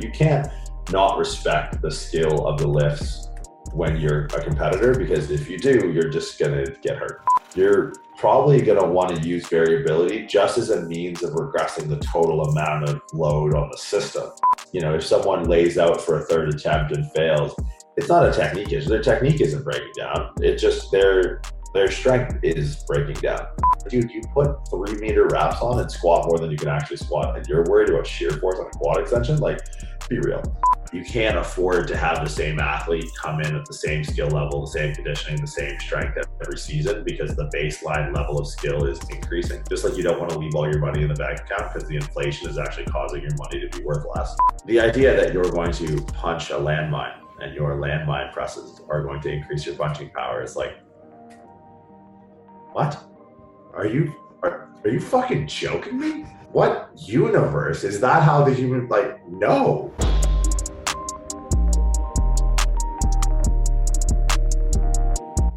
You can't not respect the skill of the lifts when you're a competitor because if you do, you're just going to get hurt. You're probably going to want to use variability just as a means of regressing the total amount of load on the system. You know, if someone lays out for a third attempt and fails, it's not a technique issue. Their technique isn't breaking down. It's just their their strength is breaking down. Dude, you put three meter wraps on and squat more than you can actually squat, and you're worried about shear force on a quad extension? Like, be real. You can't afford to have the same athlete come in at the same skill level, the same conditioning, the same strength every season because the baseline level of skill is increasing. Just like you don't want to leave all your money in the bank account because the inflation is actually causing your money to be worth less. The idea that you're going to punch a landmine and your landmine presses are going to increase your punching power is like, what? Are you are, are you fucking joking me? What universe is that? How the human like no?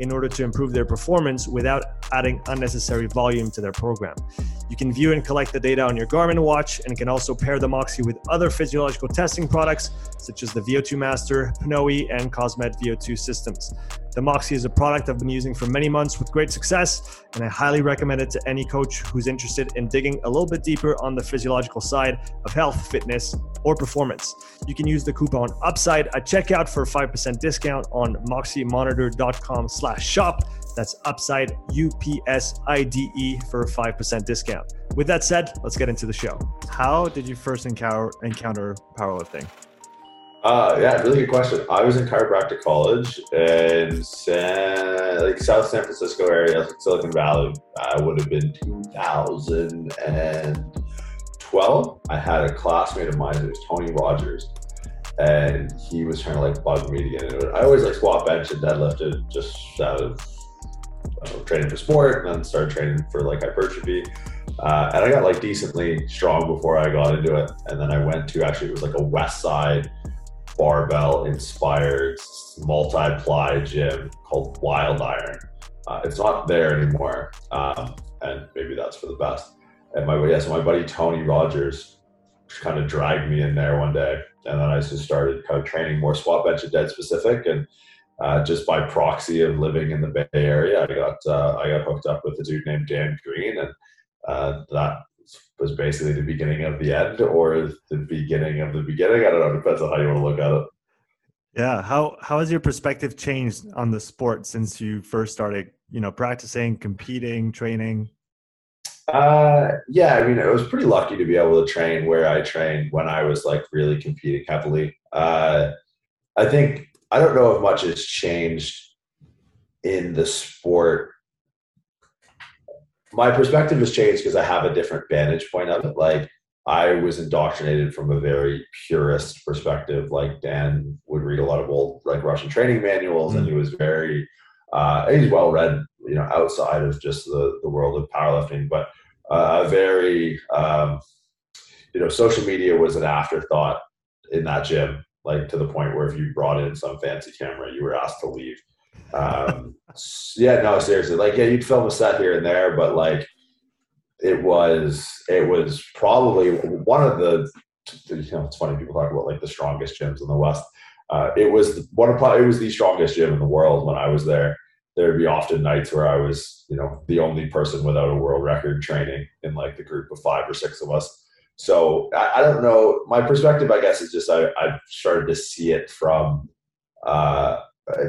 in order to improve their performance without adding unnecessary volume to their program. You can view and collect the data on your Garmin watch and can also pair the Moxy with other physiological testing products such as the VO2 Master, Pnoe, and Cosmed VO2 systems. The Moxy is a product I've been using for many months with great success, and I highly recommend it to any coach who's interested in digging a little bit deeper on the physiological side of health, fitness, or performance. You can use the coupon UPSIDE at checkout for a 5% discount on moxymonitor.com slash shop. That's UPSIDE, U-P-S-I-D-E for a 5% discount. With that said, let's get into the show. How did you first encounter, encounter powerlifting? Uh, yeah, really good question. I was in chiropractic college in San, like South San Francisco area, like Silicon Valley. I would have been 2012. I had a classmate of mine, it was Tony Rogers, and he was trying to like bug me to get into it. I always like squat, bench, and deadlifted just out of know, training for sport, and then started training for like hypertrophy. Uh, and I got like decently strong before I got into it. And then I went to actually, it was like a West Side barbell inspired multi ply gym called Wild Iron. Uh, it's not there anymore, um, and maybe that's for the best. And my yeah, so my buddy Tony Rogers kind of dragged me in there one day, and then I just started kind of training more squat, bench, and dead specific, and uh, just by proxy of living in the Bay Area, I got uh, I got hooked up with a dude named Dan Green, and uh, that was basically the beginning of the end or the beginning of the beginning. I don't know. It depends on how you want to look at it. Yeah. How how has your perspective changed on the sport since you first started, you know, practicing, competing, training? Uh yeah, I mean I was pretty lucky to be able to train where I trained when I was like really competing heavily. Uh I think I don't know if much has changed in the sport my perspective has changed because I have a different vantage point of it. Like I was indoctrinated from a very purist perspective. Like Dan would read a lot of old like Russian training manuals, mm-hmm. and he was very uh, he's well read, you know, outside of just the the world of powerlifting, but a very um, you know, social media was an afterthought in that gym. Like to the point where if you brought in some fancy camera, you were asked to leave. Um, yeah, no, seriously. Like, yeah, you'd film a set here and there, but like, it was it was probably one of the you know it's funny people talk about like the strongest gyms in the West. Uh, it was one of it was the strongest gym in the world when I was there. There'd be often nights where I was you know the only person without a world record training in like the group of five or six of us. So I, I don't know. My perspective, I guess, is just I, I started to see it from uh,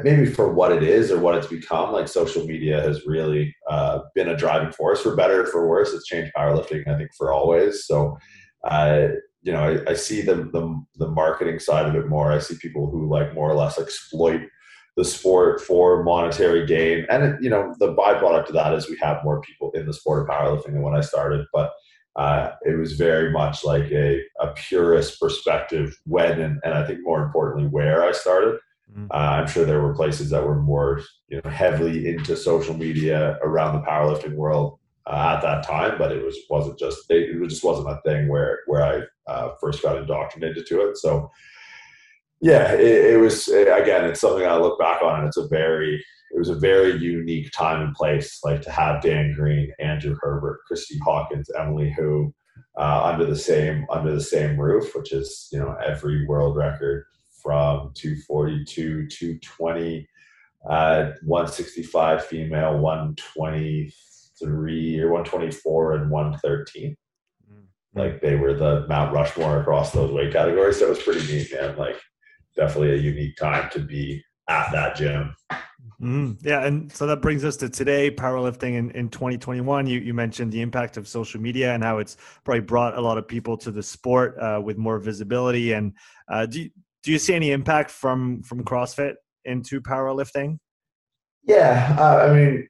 maybe for what it is or what it's become, like social media has really uh, been a driving force for better for worse. It's changed powerlifting, I think, for always. So, uh, you know, I, I see the, the, the marketing side of it more. I see people who like more or less exploit the sport for monetary gain, and it, you know, the byproduct of that is we have more people in the sport of powerlifting than when I started, but. Uh, it was very much like a, a purist perspective when and, and I think more importantly where I started Mm-hmm. Uh, I'm sure there were places that were more, you know, heavily into social media around the powerlifting world uh, at that time, but it was wasn't just it, it just wasn't a thing where where I uh, first got indoctrinated to it. So, yeah, it, it was again, it's something I look back on, and it's a very it was a very unique time and place, like to have Dan Green, Andrew Herbert, Kristy Hawkins, Emily Hu. Uh, under the same under the same roof, which is you know every world record from 242, 220, uh, 165 female, 123 or 124, and 113. Mm-hmm. Like they were the Mount Rushmore across those weight categories. So it was pretty neat, man. Like definitely a unique time to be at that gym. Mm, yeah, and so that brings us to today, powerlifting in, in 2021. You, you mentioned the impact of social media and how it's probably brought a lot of people to the sport uh, with more visibility. And uh, do you, do you see any impact from from CrossFit into powerlifting? Yeah, uh, I mean,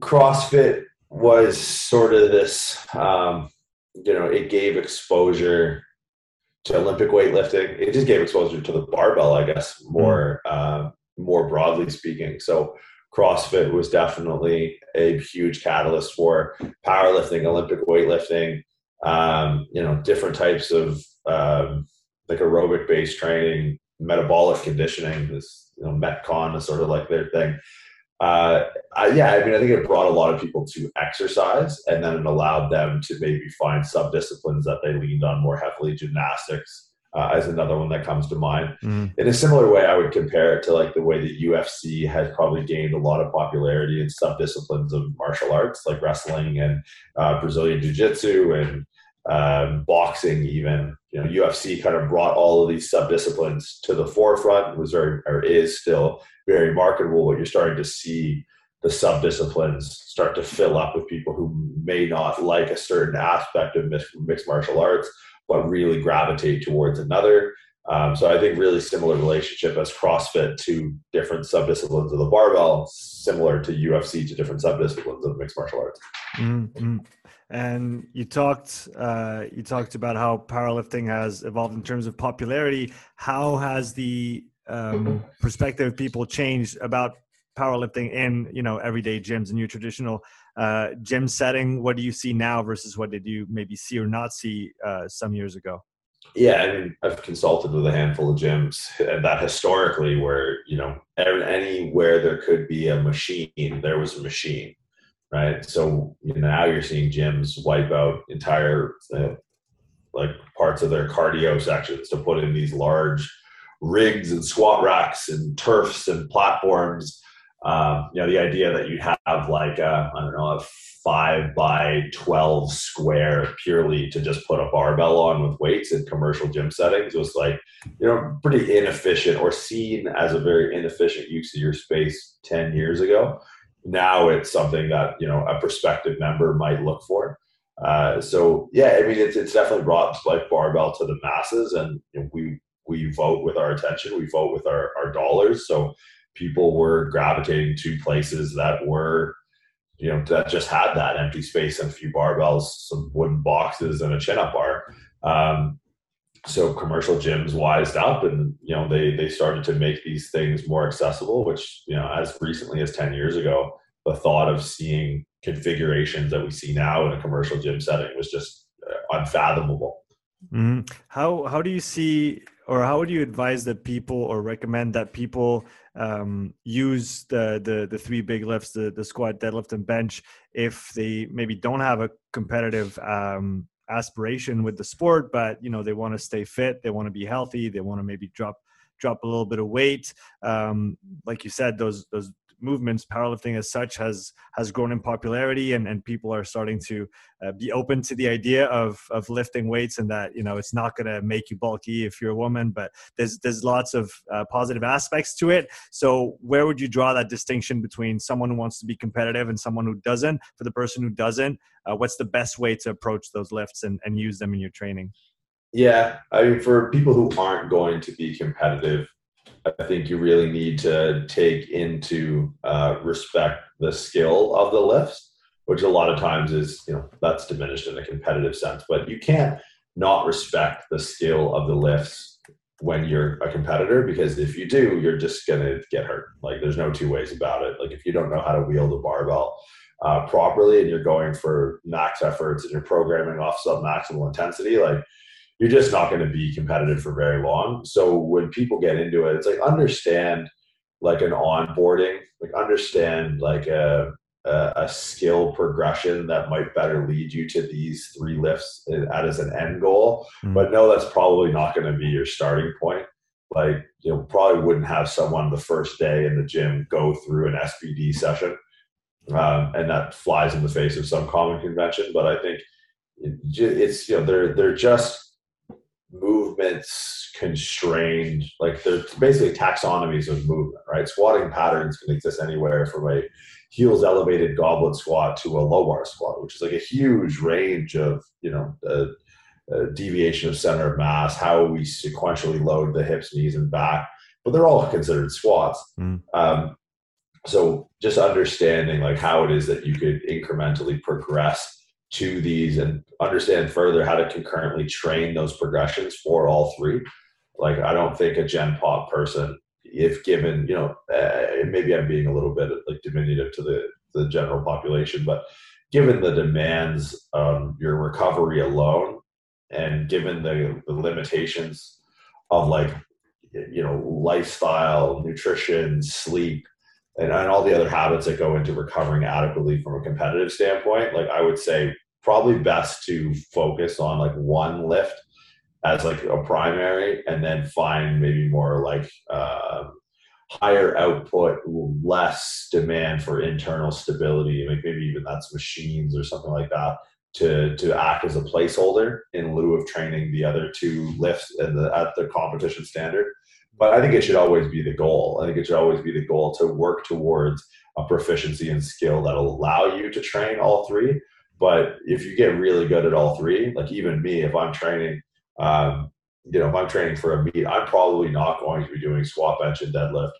CrossFit was sort of this. Um, you know, it gave exposure to Olympic weightlifting. It just gave exposure to the barbell, I guess, more uh, more broadly speaking. So CrossFit was definitely a huge catalyst for powerlifting, Olympic weightlifting. Um, you know, different types of um, like aerobic based training, metabolic conditioning, this you know metcon is sort of like their thing. Uh, I, yeah, I mean, I think it brought a lot of people to exercise, and then it allowed them to maybe find sub disciplines that they leaned on more heavily. Gymnastics uh, as another one that comes to mind. Mm. In a similar way, I would compare it to like the way the UFC has probably gained a lot of popularity in sub disciplines of martial arts, like wrestling and uh, Brazilian Jiu Jitsu and um, boxing, even you know, UFC kind of brought all of these sub disciplines to the forefront. Was very or is still very marketable, but you're starting to see the sub disciplines start to fill up with people who may not like a certain aspect of mixed martial arts, but really gravitate towards another. Um, so I think really similar relationship as CrossFit to different subdisciplines of the barbell, similar to UFC to different subdisciplines of mixed martial arts. Mm-hmm and you talked uh, you talked about how powerlifting has evolved in terms of popularity. How has the um, perspective of people changed about powerlifting in you know everyday gyms and your traditional uh, gym setting? What do you see now versus what did you maybe see or not see uh, some years ago? Yeah, I mean, I've consulted with a handful of gyms that historically, where you know, anywhere there could be a machine, there was a machine right? So you know, now you're seeing gyms wipe out entire uh, like parts of their cardio sections to put in these large rigs and squat racks and turfs and platforms. Um, you know, the idea that you have like I don't know a five by twelve square purely to just put a barbell on with weights in commercial gym settings was like you know pretty inefficient or seen as a very inefficient use of your space ten years ago now it's something that you know a prospective member might look for. Uh, so yeah, I mean it's it's definitely brought like barbell to the masses, and you know, we we vote with our attention, we vote with our our dollars. So people were gravitating to places that were you know that just had that empty space and a few barbells, some wooden boxes, and a chin up bar. Um, so commercial gyms wised up and you know they they started to make these things more accessible which you know as recently as 10 years ago the thought of seeing configurations that we see now in a commercial gym setting was just uh, unfathomable mm-hmm. how how do you see or how would you advise that people or recommend that people um, use the, the the three big lifts the, the squat deadlift and bench if they maybe don't have a competitive um, aspiration with the sport, but you know they want to stay fit, they want to be healthy, they want to maybe drop drop a little bit of weight. Um, like you said, those those movements, powerlifting as such has has grown in popularity, and, and people are starting to uh, be open to the idea of of lifting weights, and that you know it's not going to make you bulky if you're a woman, but there's there's lots of uh, positive aspects to it. So where would you draw that distinction between someone who wants to be competitive and someone who doesn't? For the person who doesn't, uh, what's the best way to approach those lifts and, and use them in your training? Yeah, I mean, for people who aren't going to be competitive, I think you really need to take into uh, respect the skill of the lifts, which a lot of times is, you know, that's diminished in a competitive sense. But you can't not respect the skill of the lifts when you're a competitor because if you do, you're just going to get hurt. Like, there's no two ways about it. Like, if you don't know how to wield a barbell uh, properly and you're going for max efforts and you're programming off sub maximal intensity, like, you're just not going to be competitive for very long. So when people get into it, it's like understand like an onboarding, like understand like a, a, a skill progression that might better lead you to these three lifts as an end goal. Mm-hmm. But no, that's probably not going to be your starting point. Like you know, probably wouldn't have someone the first day in the gym go through an SBD session, um, and that flies in the face of some common convention. But I think it's you know they're they're just movements constrained like they're basically taxonomies of movement right squatting patterns can exist anywhere from a heels elevated goblet squat to a low bar squat which is like a huge range of you know uh, uh, deviation of center of mass how we sequentially load the hips knees and back but they're all considered squats mm. um, so just understanding like how it is that you could incrementally progress to these and understand further how to concurrently train those progressions for all three. Like, I don't think a Gen Pop person, if given, you know, uh, maybe I'm being a little bit like diminutive to the, the general population, but given the demands of your recovery alone and given the, the limitations of like, you know, lifestyle, nutrition, sleep, and, and all the other habits that go into recovering adequately from a competitive standpoint, like I would say probably best to focus on like one lift as like a primary and then find maybe more like uh, higher output less demand for internal stability like maybe even that's machines or something like that to to act as a placeholder in lieu of training the other two lifts the, at the competition standard but I think it should always be the goal. I think it should always be the goal to work towards a proficiency and skill that'll allow you to train all three. But if you get really good at all three, like even me, if I'm training, um, you know, if I'm training for a meet, I'm probably not going to be doing squat, bench, and deadlift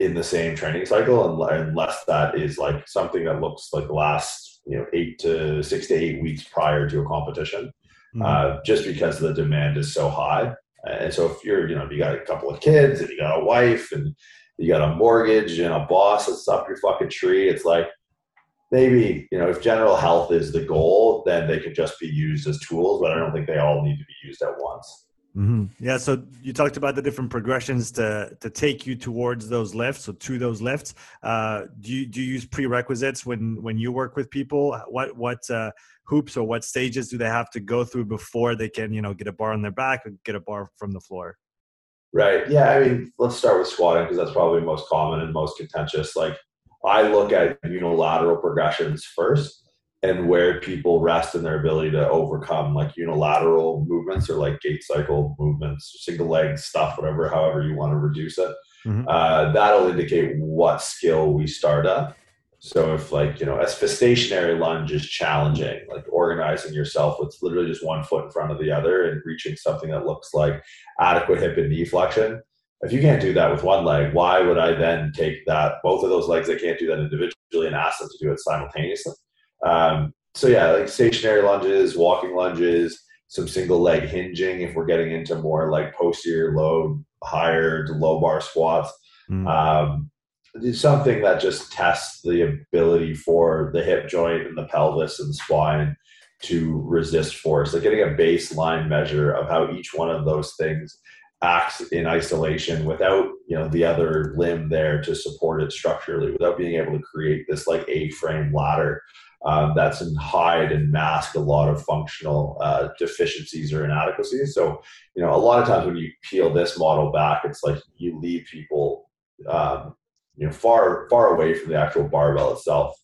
in the same training cycle unless that is like something that looks like the last you know eight to six to eight weeks prior to a competition mm-hmm. uh, just because the demand is so high Uh, and so if you're, you know, if you got a couple of kids and you got a wife and you got a mortgage and a boss that's up your fucking tree, it's like maybe, you know, if general health is the goal, then they could just be used as tools, but I don't think they all need to be used at once. Mm-hmm. Yeah. So you talked about the different progressions to to take you towards those lifts, or to those lifts. Uh, do you do you use prerequisites when when you work with people? What what uh, hoops or what stages do they have to go through before they can you know get a bar on their back or get a bar from the floor? Right. Yeah. I mean, let's start with squatting because that's probably most common and most contentious. Like I look at unilateral progressions first and where people rest in their ability to overcome like unilateral movements or like gait cycle movements, single leg stuff, whatever, however you want to reduce it. Mm-hmm. Uh, that'll indicate what skill we start at. So if like, you know, a stationary lunge is challenging, like organizing yourself with literally just one foot in front of the other and reaching something that looks like adequate hip and knee flexion. If you can't do that with one leg, why would I then take that, both of those legs that can't do that individually and ask them to do it simultaneously? Um, so yeah, like stationary lunges, walking lunges, some single leg hinging if we're getting into more like posterior load, higher to low bar squats. Mm. Um, something that just tests the ability for the hip joint and the pelvis and the spine to resist force. Like getting a baseline measure of how each one of those things acts in isolation without you know the other limb there to support it structurally without being able to create this like a-frame ladder um, that's in hide and mask a lot of functional uh, deficiencies or inadequacies. So, you know, a lot of times when you peel this model back, it's like you leave people um, you know far far away from the actual barbell itself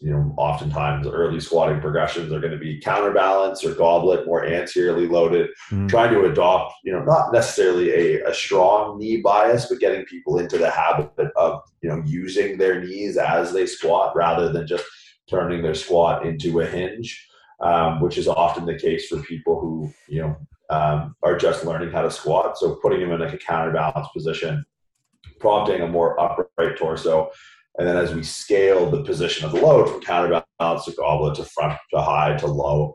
you know, oftentimes early squatting progressions are going to be counterbalance or goblet, more anteriorly loaded, mm-hmm. trying to adopt, you know, not necessarily a, a strong knee bias, but getting people into the habit of, you know, using their knees as they squat rather than just turning their squat into a hinge, um, which is often the case for people who, you know, um, are just learning how to squat. So putting them in like a counterbalance position, prompting a more upright torso, and then as we scale the position of the load from counterbalance to goblet to front to high to low,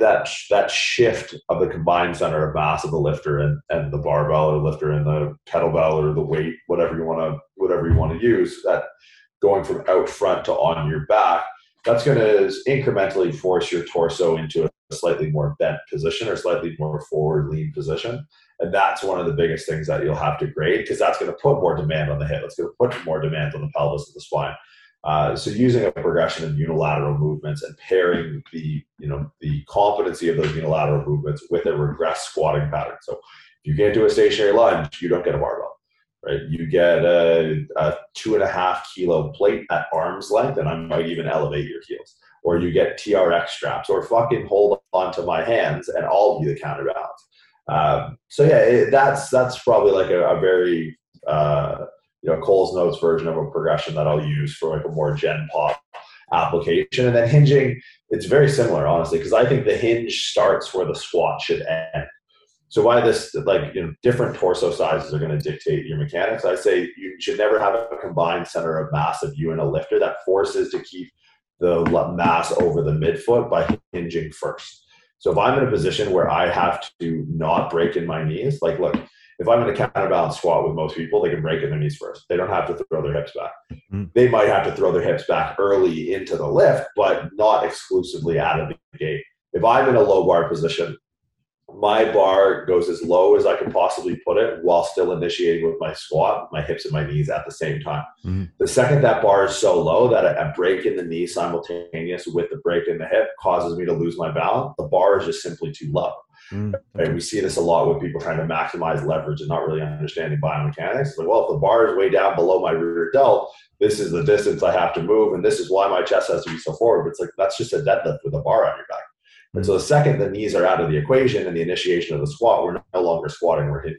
that that shift of the combined center of mass of the lifter and, and the barbell or lifter and the kettlebell or the weight, whatever you want to whatever you want to use, that going from out front to on your back, that's going to incrementally force your torso into a slightly more bent position or slightly more forward lean position. And that's one of the biggest things that you'll have to grade because that's going to put more demand on the hip. It's going to put more demand on the pelvis and the spine. Uh, so using a progression of unilateral movements and pairing the you know the competency of those unilateral movements with a regress squatting pattern. So if you can't do a stationary lunge, you don't get a barbell, right? You get a, a two and a half kilo plate at arm's length, and I might even elevate your heels. Or you get TRX straps, or fucking hold on to my hands, and I'll be the counterbalance. Um, so yeah, it, that's that's probably like a, a very uh, you know Coles Notes version of a progression that I'll use for like a more gen pop application. And then hinging, it's very similar, honestly, because I think the hinge starts where the squat should end. So why this like you know different torso sizes are going to dictate your mechanics? I say you should never have a combined center of mass of you and a lifter that forces to keep the mass over the midfoot by hinging first. So if I'm in a position where I have to not break in my knees, like look, if I'm in a counterbalance squat with most people, they can break in their knees first. They don't have to throw their hips back. Mm-hmm. They might have to throw their hips back early into the lift, but not exclusively out of the gate. If I'm in a low bar position, my bar goes as low as I can possibly put it while still initiating with my squat, my hips and my knees at the same time. Mm-hmm. The second that bar is so low that a, break in the knee simultaneous with the break in the hip causes me to lose my balance, the bar is just simply too low. Mm-hmm. Right? We see this a lot with people trying to maximize leverage and not really understanding biomechanics. Like, well, if the bar is way down below my rear delt, this is the distance I have to move, and this is why my chest has to be so forward. But it's like that's just a deadlift with a bar on your back. And so the second the knees are out of the equation and the initiation of the squat, we're no longer squatting, we're hinging.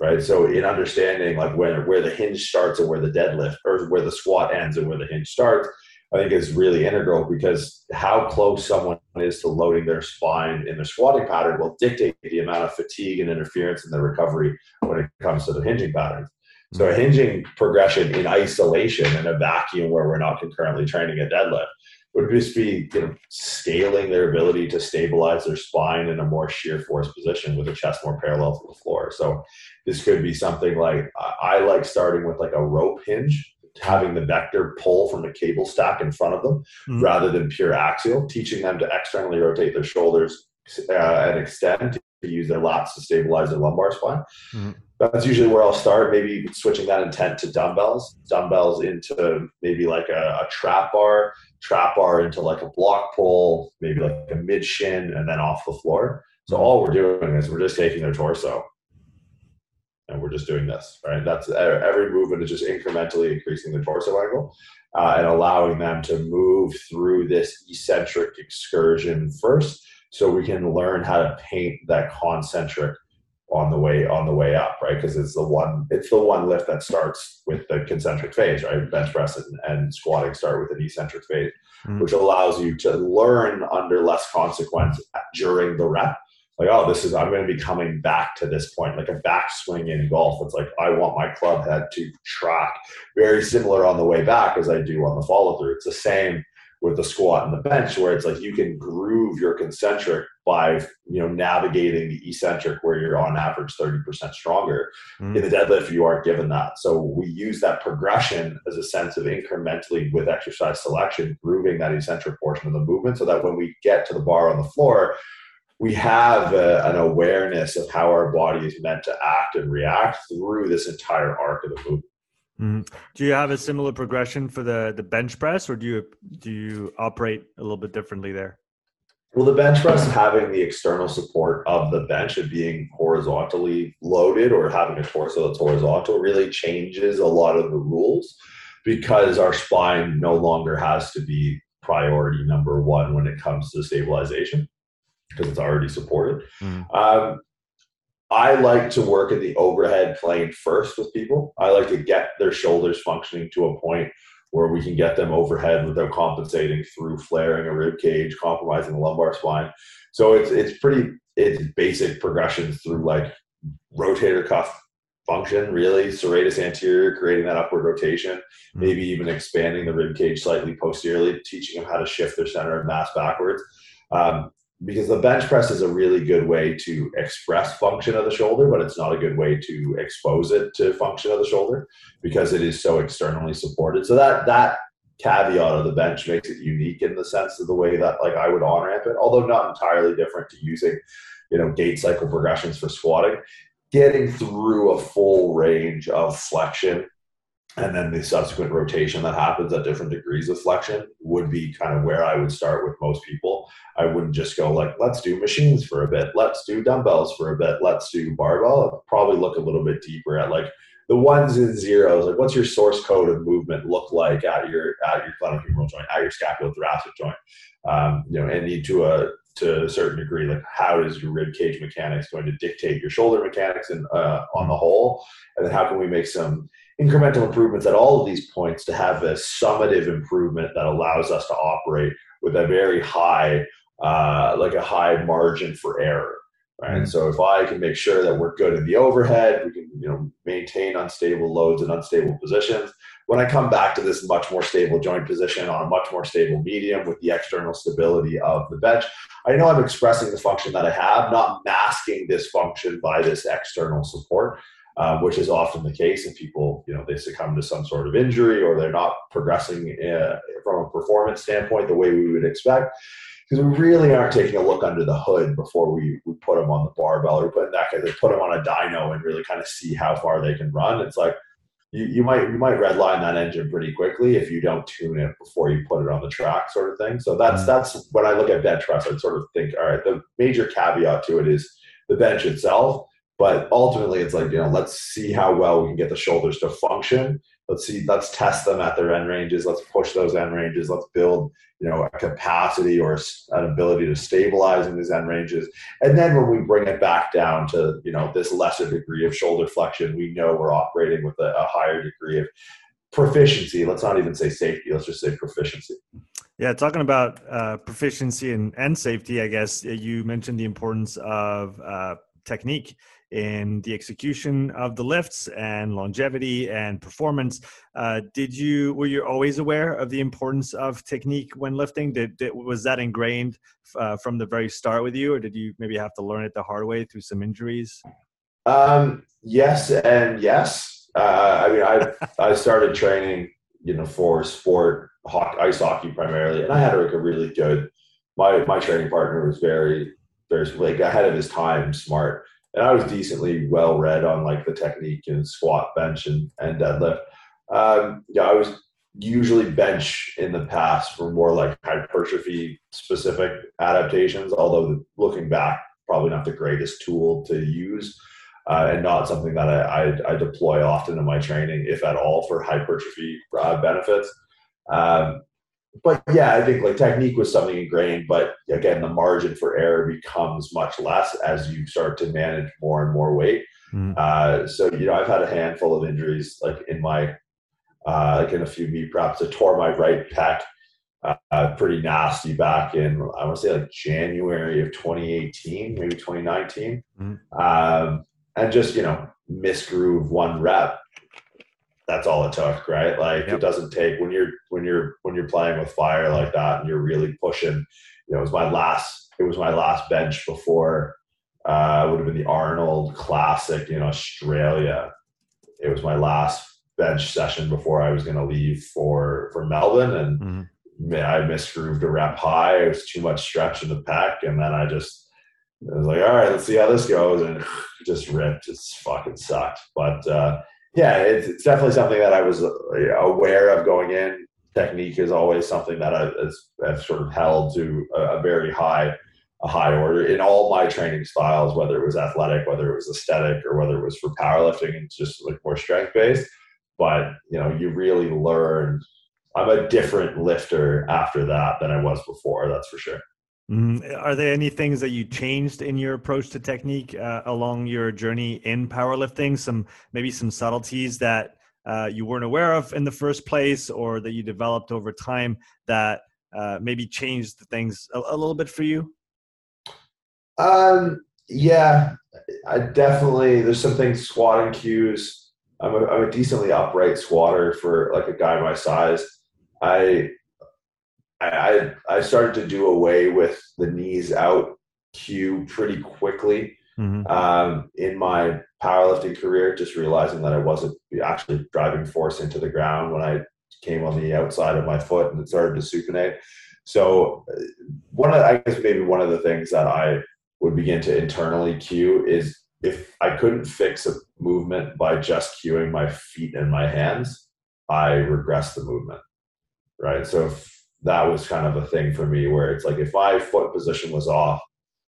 Right. So in understanding like where where the hinge starts and where the deadlift or where the squat ends and where the hinge starts, I think is really integral because how close someone is to loading their spine in their squatting pattern will dictate the amount of fatigue and interference in the recovery when it comes to the hinging patterns. So a hinging progression in isolation in a vacuum where we're not concurrently training a deadlift would just be you know scaling their ability to stabilize their spine in a more shear force position with the chest more parallel to the floor. So this could be something like I like starting with like a rope hinge, having the vector pull from a cable stack in front of them mm-hmm. rather than pure axial, teaching them to externally rotate their shoulders uh, and extend to use their lats to stabilize their lumbar spine. Mm-hmm. That's usually where I'll start. Maybe switching that intent to dumbbells, dumbbells into maybe like a, a trap bar, trap bar into like a block pull, maybe like a mid shin, and then off the floor. So all we're doing is we're just taking their torso and we're just doing this, right? That's every movement is just incrementally increasing the torso angle uh, and allowing them to move through this eccentric excursion first so we can learn how to paint that concentric on the way on the way up right? Because it's the one it's the one lift that starts with the concentric phase right? Bench press and, and squatting start with an eccentric phase mm-hmm. which allows you to learn under less consequence during the rep. Like oh this is i'm going to be coming back to this point like a backswing in golf. It's like i want my club head to track. Very similar on the way back as i do on the follow through it's the same with the squat and the bench where it's like you can groove your concentric by you know navigating the eccentric where you're on average 30% stronger mm. in the deadlift you aren't given that so we use that progression as a sense of incrementally with exercise selection grooving that eccentric portion of the movement so that when we get to the bar on the floor we have a, an awareness of how our body is meant to act and react through this entire arc of the movement Mm-hmm. Do you have a similar progression for the the bench press, or do you do you operate a little bit differently there? Well, the bench press having the external support of the bench and being horizontally loaded or having a torso that's horizontal really changes a lot of the rules because our spine no longer has to be priority number one when it comes to stabilization because it's already supported. Mm. Um, I like to work in the overhead plane first with people. I like to get their shoulders functioning to a point where we can get them overhead without compensating through flaring a rib cage, compromising the lumbar spine. So it's it's pretty it's basic progressions through like rotator cuff function, really serratus anterior, creating that upward rotation, mm-hmm. maybe even expanding the rib cage slightly posteriorly, teaching them how to shift their center of mass backwards. Um, because the bench press is a really good way to express function of the shoulder, but it's not a good way to expose it to function of the shoulder because it is so externally supported. So that that caveat of the bench makes it unique in the sense of the way that like I would on ramp it, although not entirely different to using, you know, gait cycle progressions for squatting. Getting through a full range of flexion and then the subsequent rotation that happens at different degrees of flexion would be kind of where I would start with most people. I wouldn't just go like, let's do machines for a bit, let's do dumbbells for a bit, let's do barbell. I'd probably look a little bit deeper at like the ones and zeros. Like, what's your source code of movement look like at your at your glenohumeral joint, at your scapulothoracic joint? Um, you know, and need to a to a certain degree, like how is your rib cage mechanics going to dictate your shoulder mechanics and uh, on the whole, and then how can we make some incremental improvements at all of these points to have a summative improvement that allows us to operate with a very high, uh, like a high margin for error. Right. And so if I can make sure that we're good in the overhead, we can, you know, maintain unstable loads and unstable positions. When I come back to this much more stable joint position on a much more stable medium with the external stability of the bench, I know I'm expressing the function that I have, not masking this function by this external support um, which is often the case if people, you know, they succumb to some sort of injury or they're not progressing uh, from a performance standpoint the way we would expect. Because we really aren't taking a look under the hood before we, we put them on the barbell or put that they put them on a dyno and really kind of see how far they can run. It's like you, you might you might redline that engine pretty quickly if you don't tune it before you put it on the track, sort of thing. So that's mm-hmm. that's when I look at bench press, I sort of think, all right, the major caveat to it is the bench itself but ultimately, it's like, you know, let's see how well we can get the shoulders to function. Let's see, let's test them at their end ranges. Let's push those end ranges. Let's build, you know, a capacity or an ability to stabilize in these end ranges. And then when we bring it back down to, you know, this lesser degree of shoulder flexion, we know we're operating with a, a higher degree of proficiency. Let's not even say safety. Let's just say proficiency. Yeah, talking about uh, proficiency and, and safety, I guess you mentioned the importance of uh, technique in the execution of the lifts and longevity and performance. Uh, did you were you always aware of the importance of technique when lifting? Did, did was that ingrained uh, from the very start with you, or did you maybe have to learn it the hard way through some injuries? Um, yes and yes. Uh, I mean, I I started training, you know, for sport, hockey, ice hockey primarily, and I had like a really good. My my training partner was very very like ahead of his time, smart and I was decently well read on like the technique and squat, bench, and and deadlift. Um, yeah, I was usually bench in the past for more like hypertrophy specific adaptations. Although looking back, probably not the greatest tool to use, uh, and not something that I, I, I, deploy often in my training, if at all, for hypertrophy uh, benefits. Um, but yeah, I think like technique was something ingrained, but again, the margin for error becomes much less as you start to manage more and more weight. Mm. Uh, so you know, I've had a handful of injuries, like in my uh, like in a few meet preps. I tore my right pec, uh, pretty nasty back in I want to say like January of 2018, maybe 2019, mm. um, and just you know misgroove one rep that's all it took, right? Like yep. it doesn't take when you're when you're when you're playing with fire like that and you're really pushing. You know, it was my last it was my last bench before uh would have been the Arnold Classic in Australia. It was my last bench session before I was going to leave for for Melbourne, and mm-hmm. I misgrooved a rep high. It was too much stretch in the pec, and then I just I was like, all right, let's see how this goes, and just ripped. It's fucking sucked, but. uh yeah, it's, it's definitely something that I was uh, aware of going in. technique is always something that I, have sort of held to a, a very high a high order in all my training styles, whether it was athletic, whether it was aesthetic, or whether it was for powerlifting and just like more strength based. But you know, you really learn. I'm a different lifter after that than I was before. That's for sure. Mm, are there any things that you changed in your approach to technique uh, along your journey in powerlifting? Some maybe some subtleties that uh, you weren't aware of in the first place, or that you developed over time that uh, maybe changed things a, a little bit for you? Um, yeah, I definitely. There's some things squatting cues. I'm a, I'm a decently upright squatter for like a guy my size. I I I started to do away with the knees out cue pretty quickly mm-hmm. um, in my powerlifting career. Just realizing that I wasn't actually driving force into the ground when I came on the outside of my foot and it started to supinate. So uh, one of I guess maybe one of the things that I would begin to internally cue is if I couldn't fix a movement by just cueing my feet and my hands, I regress the movement. Right. So that was kind of a thing for me where it's like if my foot position was off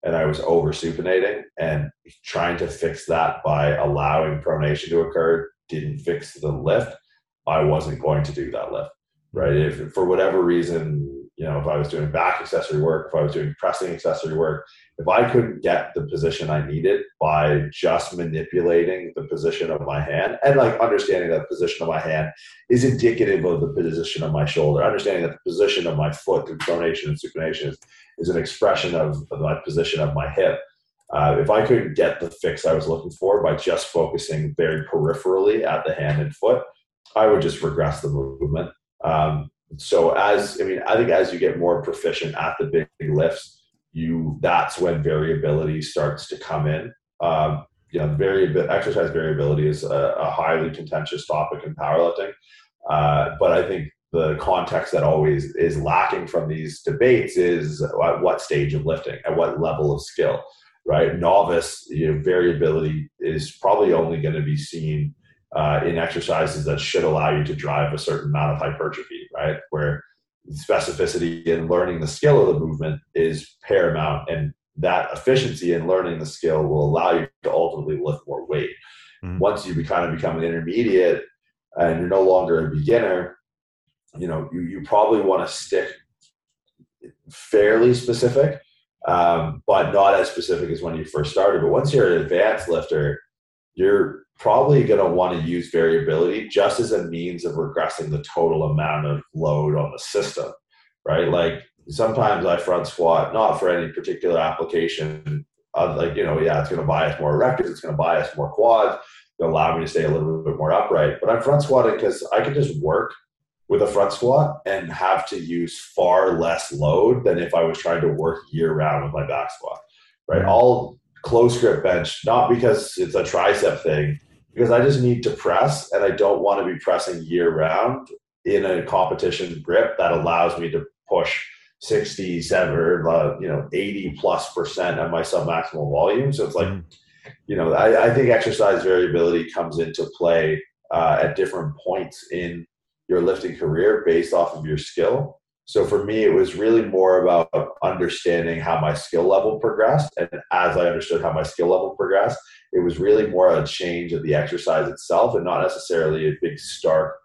and I was over supinating and trying to fix that by allowing pronation to occur didn't fix the lift, I wasn't going to do that lift. Right. If for whatever reason you know, if I was doing back accessory work, if I was doing pressing accessory work, if I couldn't get the position I needed by just manipulating the position of my hand and like understanding that the position of my hand is indicative of the position of my shoulder, understanding that the position of my foot through pronation and supination is, is an expression of, of my position of my hip. Uh, if I couldn't get the fix I was looking for by just focusing very peripherally at the hand and foot, I would just regress the movement. Um, so as I mean, I think as you get more proficient at the big, lifts, you that's when variability starts to come in. Um, you know, variability, exercise variability is a, a, highly contentious topic in powerlifting. Uh, but I think the context that always is lacking from these debates is at what stage of lifting, at what level of skill, right? Novice you know, variability is probably only going to be seen uh, in exercises that should allow you to drive a certain amount of hypertrophy, right? Where specificity in learning the skill of the movement is paramount, and that efficiency in learning the skill will allow you to ultimately lift more weight. Mm-hmm. Once you kind of become an intermediate and you're no longer a beginner, you know you, you probably want to stick fairly specific, um, but not as specific as when you first started. But once you're an advanced lifter, you're probably going to want to use variability just as a means of regressing the total amount of load on the system, right? Like sometimes I front squat, not for any particular application. Uh, like, you know, yeah, it's going to bias more erectors, it's going to bias more quads, to allow me to stay a little bit more upright. But I'm front squatting because I can just work with a front squat and have to use far less load than if I was trying to work year round with my back squat, right? I'll close grip bench, not because it's a tricep thing, because I just need to press and I don't want to be pressing year round in a competition grip that allows me to push 67 or uh, you know 80 plus percent of my submaximal volume. So it's like, mm. you know, I, I, think exercise variability comes into play uh, at different points in your lifting career based off of your skill. So for me, it was really more about understanding how my skill level progressed. And as I understood how my skill level progressed, it was really more a change of the exercise itself and not necessarily a big stark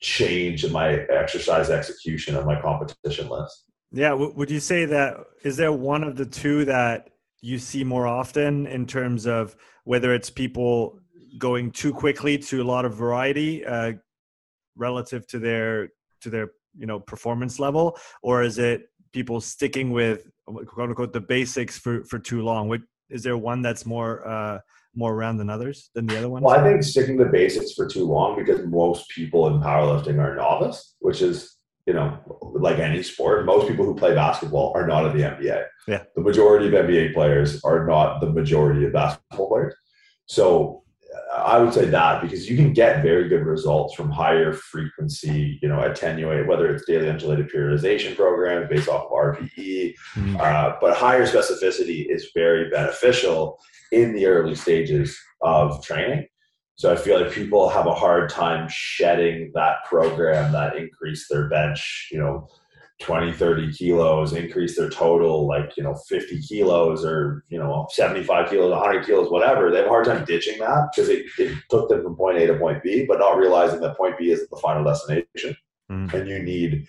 change in my exercise execution of my competition list. Yeah. Would you say that is there one of the two that you see more often in terms of whether it's people going too quickly to a lot of variety uh, relative to their to their you know performance level or is it people sticking with quote unquote the basics for for too long? What is there one that's more uh more around than others than the other one well i think sticking to basics for too long because most people in powerlifting are novice which is you know like any sport most people who play basketball are not in the nba yeah. The majority of nba players are not the majority of basketball players. So I would say that because you can get very good results from higher frequency, you know, attenuate, whether it's daily undulated periodization programs based off of RPE, mm-hmm. uh, but higher specificity is very beneficial in the early stages of training. So I feel like people have a hard time shedding that program that increased their bench, you know, 20, 30 kilos, increase their total like, you know, 50 kilos or, you know, 75 kilos, 100 kilos, whatever. They have a hard time ditching that because it, it took them from point A to point B, but not realizing that point B isn't the final destination. Mm. And you need,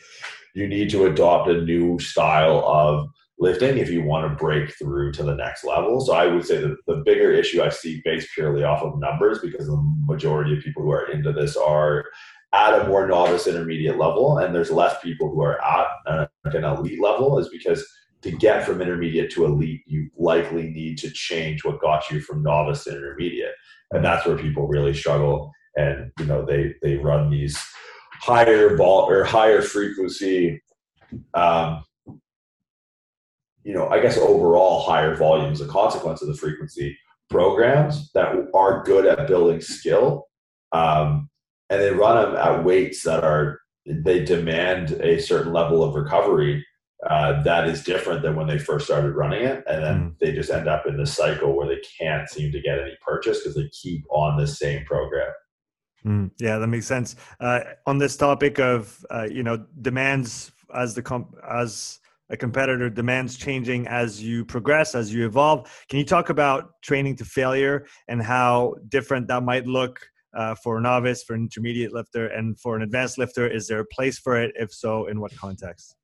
you need to adopt a new style of lifting if you want to break through to the next level. So I would say that the bigger issue I see based purely off of numbers, because the majority of people who are into this are at a more novice intermediate level, and there's less people who are at an elite level, is because to get from intermediate to elite, you likely need to change what got you from novice to intermediate, and that's where people really struggle. And you know they they run these higher ball or higher frequency um, you know, I guess overall higher volumes a consequence of the frequency programs that are good at building skill. Um, and they run them at weights that are, they demand a certain level of recovery uh, that is different than when they first started running it. And then mm. they just end up in this cycle where they can't seem to get any purchase because they keep on the same program. Mm, yeah, that makes sense. Uh, on this topic of uh, you know demands as the comp as a competitor demands changing as you progress, as you evolve. Can you talk about training to failure and how different that might look uh, for a novice, for an intermediate lifter, and for an advanced lifter? Is there a place for it? If so, in what context?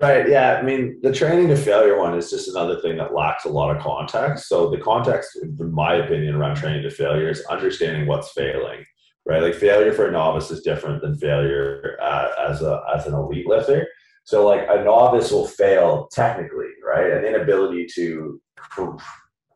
Right. Yeah. I mean, the training to failure one is just another thing that lacks a lot of context. So the context, in my opinion, around training to failure is understanding what's failing. Right. Like failure for a novice is different than failure uh, as a as an elite lifter. So like a novice will fail technically, right? An inability to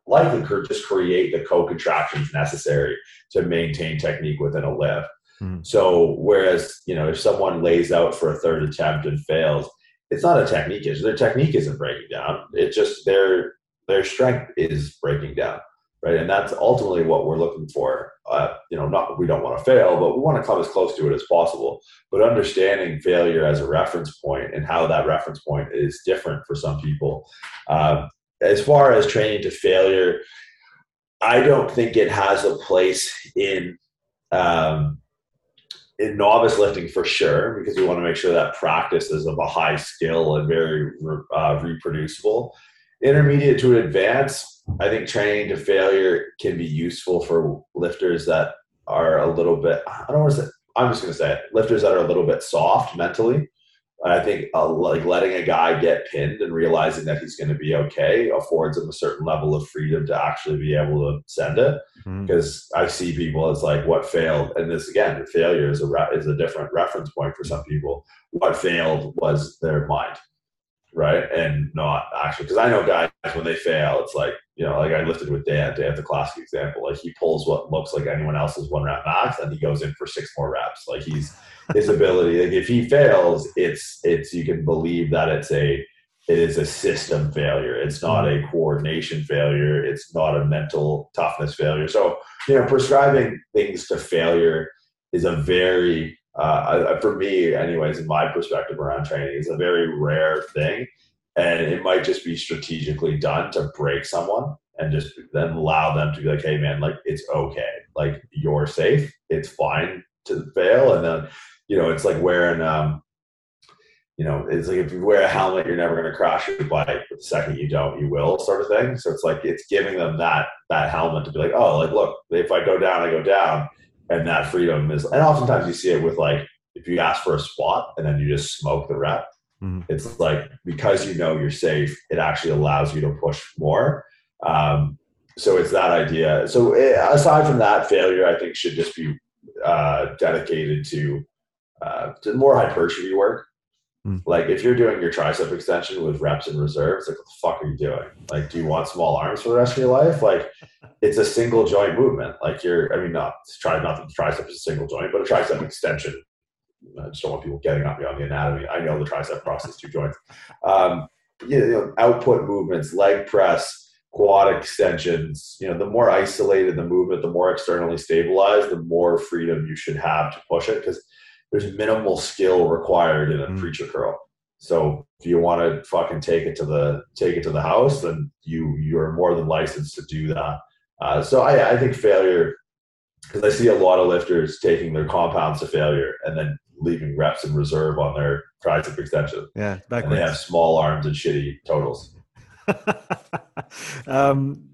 likely could just create the co-contractions necessary to maintain technique within a lift. Mm. So whereas, you know, if someone lays out for a third attempt and fails, it's not a technique issue. Their technique isn't breaking down. It's just their their strength is breaking down right? And that's ultimately what we're looking for. Uh, you know, not we don't want to fail, but we want to come as close to it as possible. But understanding failure as a reference point and how that reference point is different for some people. Um, as far as training to failure, I don't think it has a place in um, in novice lifting for sure because we want to make sure that practice is of a high skill and very uh, reproducible. Intermediate to an advanced, I think training to failure can be useful for lifters that are a little bit, I don't want to say, I'm just going to say it, lifters that are a little bit soft mentally. I think uh, like letting a guy get pinned and realizing that he's going to be okay affords him a certain level of freedom to actually be able to send it. Because mm-hmm. I see people as like what failed, and this again, failure is a re- is a different reference point for some people. What failed was their mind, right, and not actually. Because I know guys when they fail, it's like you know, like I lifted with Dan, Dan's the classic example. Like he pulls what looks like anyone else's one rep max and he goes in for six more reps. Like he's his ability, like if he fails, it's it's you can believe that it's a it is a system failure. It's not a coordination failure. It's not a mental toughness failure. So, you know, prescribing things to failure is a very uh, for me, anyways, in my perspective around training, is a very rare thing. And it might just be strategically done to break someone and just then allow them to be like hey man like it's okay. Like you're safe. It's fine to fail. And then you know it's like wearing um you know it's like if you wear a helmet you're never going to crash your bike. But the second you don't you will sort of thing. So it's like it's giving them that that helmet to be like oh like look if i go down i go down and that freedom is and oftentimes you see it with like if you ask for a spot and then you just smoke the rep Mm-hmm. It's like because you know you're safe, it actually allows you to push more. Um, so it's that idea. So it, eh, aside from that, failure I think should just be uh, dedicated to, uh, to more hypertrophy work. Mm. Like if you're doing your tricep extension with reps in reserves, like what the fuck are you doing? Like, do you want small arms for the rest of your life? Like, it's a single joint movement. Like you're, I mean, not try not that the tricep is a single joint, but a tricep extension I just don't want people getting on me on the anatomy. I know the tricep process two joints. Um, you know, output movements, leg press, quad extensions. You know, the more isolated the movement, the more externally stabilized, the more freedom you should have to push it because there's minimal skill required in a mm. preacher curl. So if you want to fucking take it to the take it to the house, then you you're more than licensed to do that. Uh, so I, I think failure because I see a lot of lifters taking their compounds to failure and then leaving reps in reserve on their tricep extension. Yeah, and they have small arms and shitty totals. um,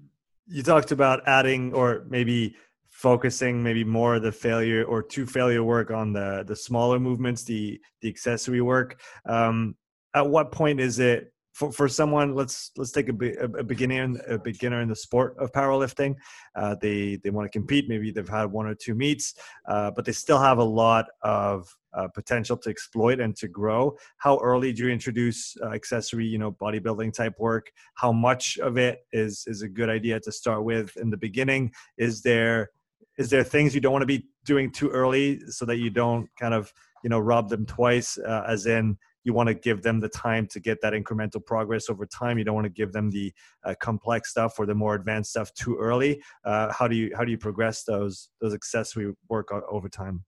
you talked about adding or maybe focusing maybe more the failure or to failure work on the the smaller movements, the the accessory work. Um, at what point is it for, for someone let's let's take a, a, beginner a beginner in the sport of powerlifting. Uh, they they want to compete maybe they've had one or two meets uh, but they still have a lot of uh, potential to exploit and to grow. How early do you introduce uh, accessory you know bodybuilding type work? How much of it is is a good idea to start with in the beginning? Is there is there things you don't want to be doing too early so that you don't kind of you know rob them twice uh, as in you want to give them the time to get that incremental progress over time. You don't want to give them the uh, complex stuff or the more advanced stuff too early. Uh, how do you how do you progress those those accessory work over time?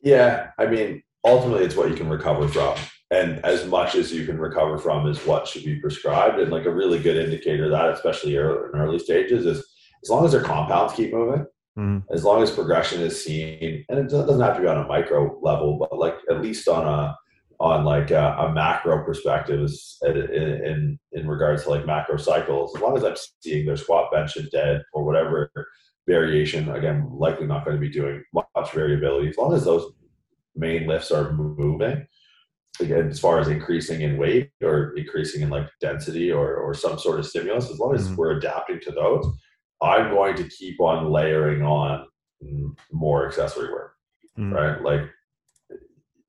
Yeah, I mean, ultimately, it's what you can recover from, and as much as you can recover from is what should be prescribed. And like a really good indicator of that, especially in early stages, is as long as their compounds keep moving. Mm-hmm. As long as progression is seen, and it doesn't have to be on a micro level, but like at least on a on like a, a macro perspective in, in, in regards to like macro cycles. As long as I'm seeing their squat, bench, and dead or whatever variation, again, likely not going to be doing much variability. As long as those main lifts are moving, again, as far as increasing in weight or increasing in like density or, or some sort of stimulus, as long as mm-hmm. we're adapting to those, I'm going to keep on layering on more accessory work, mm-hmm. right? Like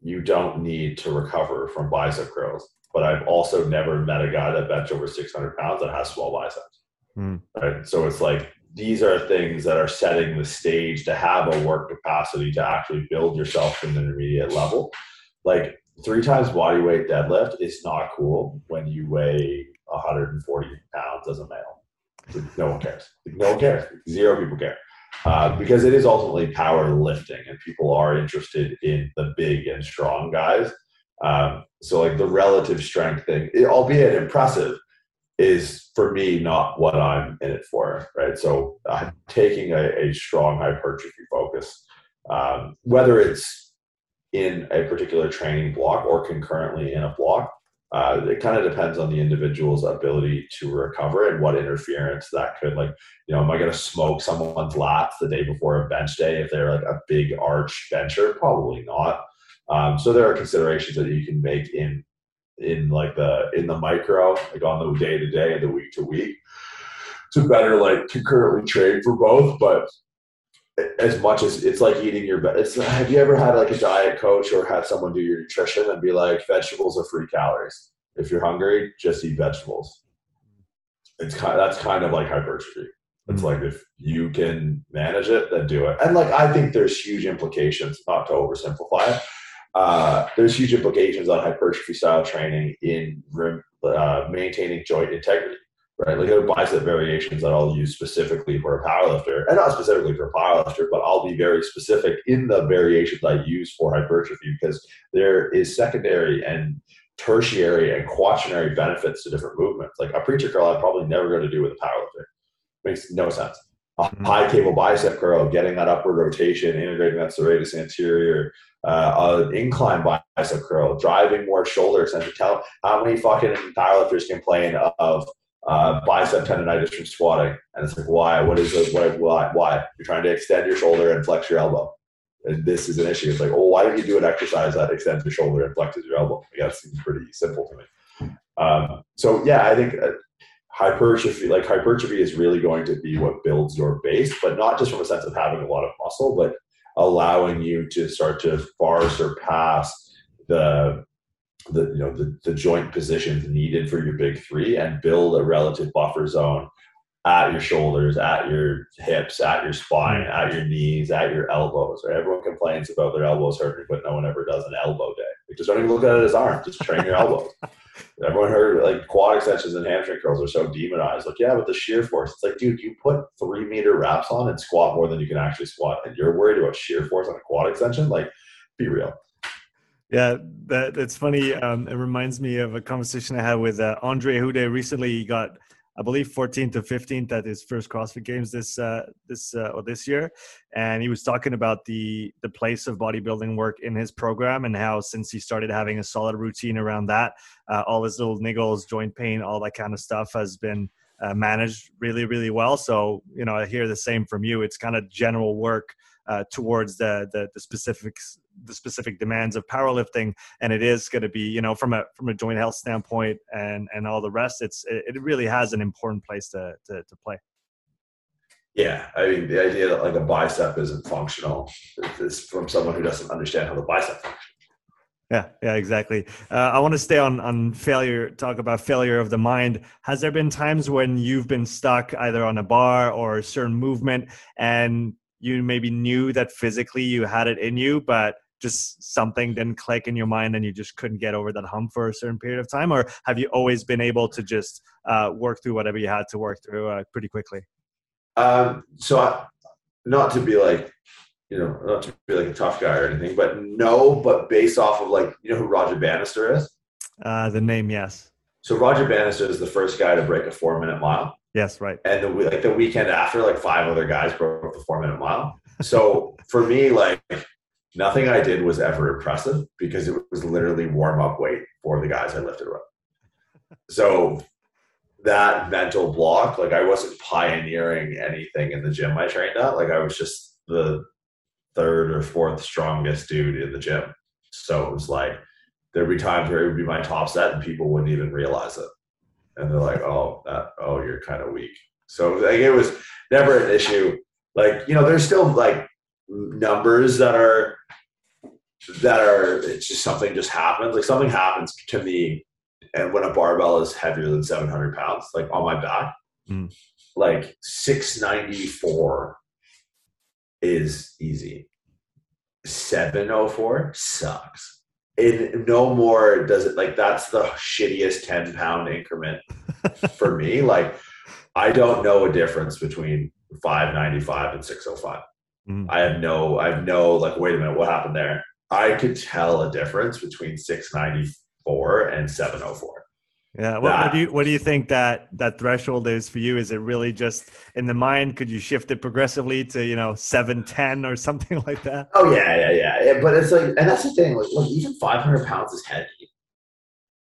you don't need to recover from bicep curls. But I've also never met a guy that bench over 600 pounds that has small biceps. Mm. Right. So it's like these are things that are setting the stage to have a work capacity to actually build yourself to an intermediate level. Like three times body weight deadlift is not cool when you weigh 140 pounds as a male. No one cares. no one cares. Zero people care uh, because it is ultimately power lifting and people are interested in the big and strong guys. Um, so like the relative strength thing, albeit impressive, is for me not what I'm in it for, right? So I'm taking a, a strong hypertrophy focus, um, whether it's in a particular training block or concurrently in a block uh, it kind of depends on the individual's ability to recover and what interference that could like you know am i going to smoke someone's lats the day before a bench day if they're like a big arch bencher? Probably not. Um, so there are considerations that you can make in in like the in the micro like on the day to day and the week to week to better like concurrently train for both but as much as it's like eating your best. it's have you ever had like a diet coach or had someone do your nutrition and be like vegetables are free calories. If you're hungry just eat vegetables. It's kind of, that's kind of like hypertrophy. It's like if you can manage it then do it. And like i think there's huge implications not to oversimplify it uh, there's huge implications on hypertrophy style training in uh, maintaining joint integrity right? Like there are bicep variations that I'll use specifically for a powerlifter, and not specifically for a powerlifter, but I'll be very specific in the variations I use for hypertrophy because there is secondary and tertiary and quaternary benefits to different movements. Like a preacher curl, I'm probably never going to do with a powerlifter. Makes no sense. A mm-hmm. high cable bicep curl, getting that upward rotation, integrating that serratus anterior, uh, an incline bicep curl, driving more shoulder extension. Tell how many fucking powerlifters complain of uh, bicep tendonitis from squatting. And it's like, why? What is it? Why, why? Why? You're trying to extend your shoulder and flex your elbow. And this is an issue. It's like, well, why don't you do an exercise that extends your shoulder and flexes your elbow? Like, that seems pretty simple to me. Um, so yeah, I think uh, hypertrophy, like hypertrophy, is really going to be what builds your base, but not just from a sense of having a lot of muscle, but allowing you to start to far surpass the the you know the, the joint positions needed for your big three and build a relative buffer zone at your shoulders, at your hips, at your spine, hmm. at your knees, at your elbows. Right? Everyone complains about their elbows hurting, but no one ever does an elbow day. Like, just don't even look at it as arm. Just train your elbows. Everyone heard like quad extensions and hamstring curls are so demonized. Like, yeah, but the shear force. It's like, dude, you put three meter wraps on and squat more than you can actually squat, and you're worried about shear force on a quad extension. Like, be real. Yeah, that that's funny. Um, it reminds me of a conversation I had with uh, André Houdet recently. He got I believe 14th to 15th at his first CrossFit Games this uh, this uh, or this year, and he was talking about the the place of bodybuilding work in his program and how since he started having a solid routine around that, uh, all his little niggles, joint pain, all that kind of stuff has been uh, managed really really well. So you know I hear the same from you. It's kind of general work uh, towards the, the, the specifics the specific demands of powerlifting and it is going to be you know from a from a joint health standpoint and and all the rest it's it really has an important place to to, to play yeah i mean the idea that like a bicep isn't functional is from someone who doesn't understand how the bicep functions yeah, yeah, exactly. Uh, I want to stay on on failure. Talk about failure of the mind. Has there been times when you've been stuck either on a bar or a certain movement, and you maybe knew that physically you had it in you, but just something didn't click in your mind and you just couldn't get over that hump for a certain period of time? Or have you always been able to just uh, work through whatever you had to work through uh, pretty quickly? Um, so, I, not to be like, you know, not to be like a tough guy or anything, but no, but based off of like, you know who Roger Bannister is? Uh, the name, yes. So Roger Bannister is the first guy to break a four minute mile. Yes, right. And the like the weekend after, like five other guys broke the four minute mile. So for me, like nothing I did was ever impressive because it was literally warm up weight for the guys I lifted with. So that mental block, like I wasn't pioneering anything in the gym I trained at. Like I was just the third or fourth strongest dude in the gym. So it was like there'd be times where it would be my top set and people wouldn't even realize it and they're like, oh, that, oh, you're kind of weak. So like it was never an issue. Like you know, there's still like numbers that are that are it's just something just happens. Like something happens to me, and when a barbell is heavier than 700 pounds, like on my back, mm. like 694 is easy. 704 sucks in no more does it like that's the shittiest 10 pound increment for me. Like i don't know a difference between 595 and 605 mm. i have no i have no like wait a minute what happened there? I could tell a difference between 694 and 704 yeah. What, what, do you what do you think that that threshold is for you? Is it really just in the mind? Could you shift it progressively to you know seven ten or something like that? Oh yeah, yeah, yeah. yeah but it's like, and that's the thing. Like, look, even five hundred pounds is heavy.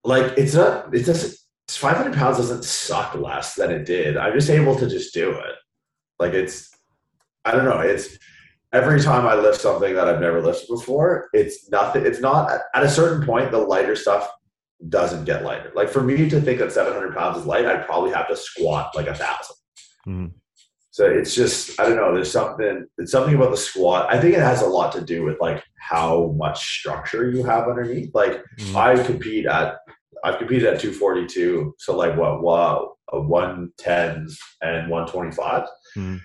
Like, it's not. It doesn't. Five hundred pounds doesn't suck less than it did. I'm just able to just do it. Like it's. I don't know. It's every time I lift something that I've never lifted before. It's nothing. It's not at a certain point. The lighter stuff doesn't get lighter. Like for me to think that 700 pounds is light, I'd probably have to squat like a 1000 mm-hmm. So it's just I don't know. There's something. It's something about the squat. I think it has a lot to do with like how much structure you have underneath. Like mm-hmm. I compete at I've competed at 242. So like what? Wow, a 110s and 125. Mm-hmm.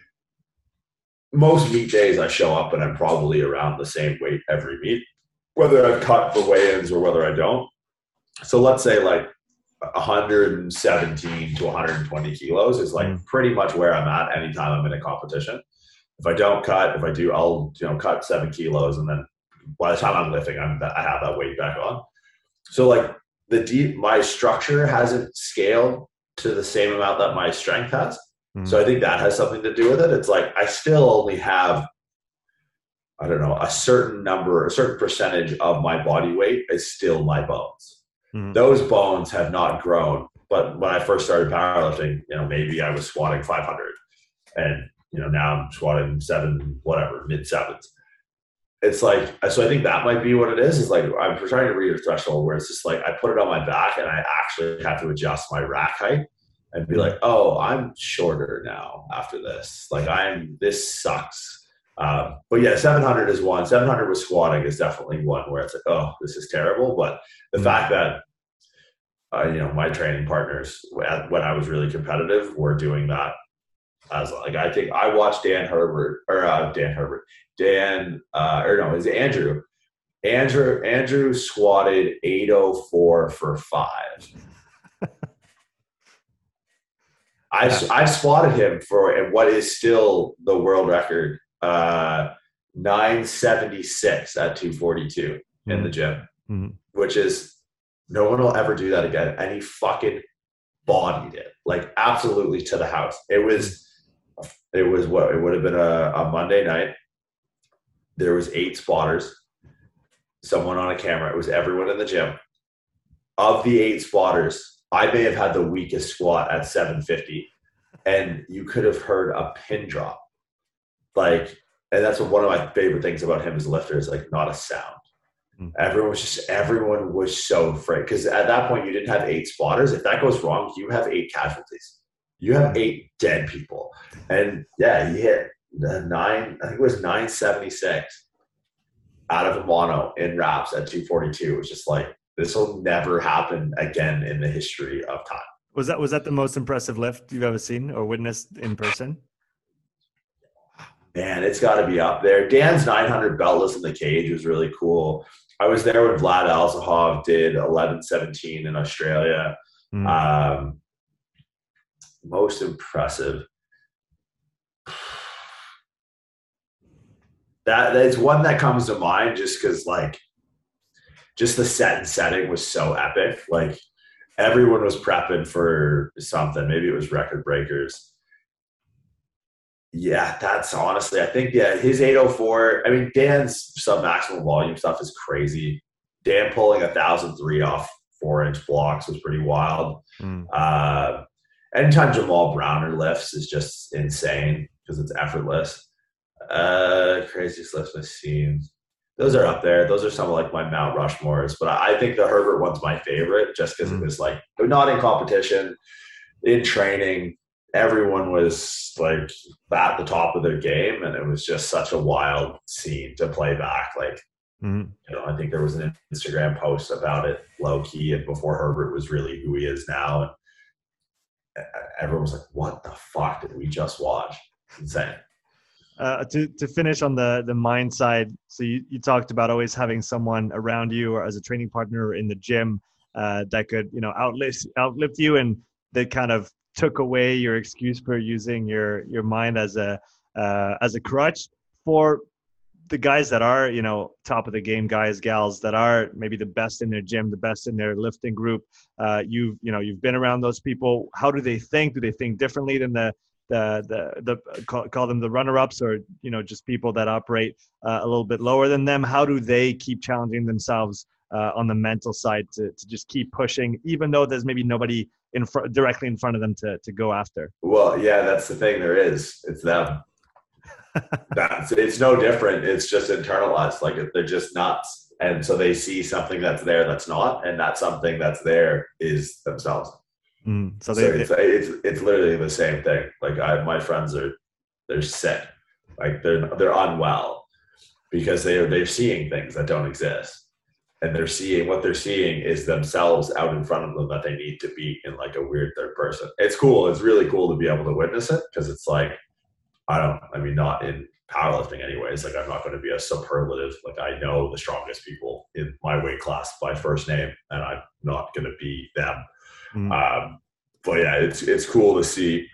Most meet days I show up and I'm probably around the same weight every meet, whether I've cut for weigh-ins or whether I don't so let's say like 117 to 120 kilos is like mm. pretty much where I'm at anytime I'm in a competition. If I don't cut, if I do, I'll you know cut seven kilos, and then by the time I'm lifting, I'm I have that weight back on. So like the deep, my structure hasn't scaled to the same amount that my strength has. Mm. So I think that has something to do with it. It's like I still only have I don't know, a certain number, a certain percentage of my body weight is still my bones. Mm-hmm. Those bones have not grown. But when I first started powerlifting, you know, maybe I was squatting 500, and you know now I'm squatting seven, whatever, mid sevens. It's like so. I think that might be what it is. Is like I'm trying to read a threshold where it's just like I put it on my back and I actually have to adjust my rack height and be like, oh, I'm shorter now after this. Like I'm this sucks. Um, but yeah, 700 is one. 700 with squatting is definitely one where it's like, oh, this is terrible. But the mm-hmm. fact that uh, you know my training partners when I was really competitive were doing that as like I think I watched Dan Herbert or uh, Dan Herbert, Dan uh, or no, is Andrew. Andrew Andrew squatted 804 for five. I've. I've spotted him for what is still the world record uh, 976 at 242 mm-hmm. in the gym, mm-hmm. which is no one will ever do that again. And he fucking bodied it like absolutely to the house. It was it was what it would have been a, a Monday night. There was eight spotters, someone on a camera. It was everyone in the gym. Of the eight spotters, I may have had the weakest squat at 750, and you could have heard a pin drop. Like, and that's one of my favorite things about him as a lifter is like not a sound. Mm. Everyone was just everyone was so afraid because at that point you didn't have eight spotters. If that goes wrong, you have eight casualties. You have eight dead people, and yeah, he hit nine. I think it was nine seventy six out of a mono in wraps at two forty two. It was just like this will never happen again in the history of time. Was that was that the most impressive lift you've ever seen or witnessed in person? Man, it's got to be up there. Dan's 900 beltless in the cage was really cool. I was there when Vlad Alhazov did 11-17 in Australia. Mm. Um, most impressive. That that's one that comes to mind just because like just the set and setting was so epic. Like everyone was prepping for something. Maybe it was record breakers. Yeah, that's honestly, I think, yeah, his 804. I mean, Dan's sub maximum volume stuff is crazy. Dan pulling a thousand three off four inch blocks was pretty wild. Mm. Uh, anytime Jamal Browner lifts is just insane because it's effortless. Uh, craziest lifts I've seen. Those are up there. Those are some of like my Mount Rushmores, but I think the Herbert one's my favorite just because mm. it was like not in competition, in training, everyone was like at the top of their game and it was just such a wild scene to play back like mm-hmm. you know i think there was an instagram post about it low key and before herbert was really who he is now and everyone was like what the fuck did we just watch insane uh, to, to finish on the the mind side so you, you talked about always having someone around you or as a training partner in the gym uh, that could you know outlift outlift you and that kind of took away your excuse for using your your mind as a uh, as a crutch for the guys that are you know top of the game guys gals that are maybe the best in their gym the best in their lifting group. Uh, you've you know you've been around those people. How do they think? Do they think differently than the the the, the call, call them the runner ups or you know just people that operate uh, a little bit lower than them? How do they keep challenging themselves uh, on the mental side to, to just keep pushing even though there's maybe nobody in front directly in front of them to to go after. Well, yeah, that's the thing. There is. It's them. that's it's no different. It's just internalized. Like they're just nuts, and so they see something that's there that's not, and that something that's there is themselves. Mm, so, they, so it's, it's it's literally the same thing. Like I, my friends are they're sick, like they're they're unwell because they are they're seeing things that don't exist and they're seeing what they're seeing is themselves out in front of them that they need to be in like a weird third person. It's cool. It's really cool to be able to witness it because it's like, I don't, I mean, not in powerlifting anyways. Like I'm not going to be a superlative. Like I know the strongest people in my weight class by first name and I'm not going to be them. Mm-hmm. Um, but yeah, it's, it's cool to see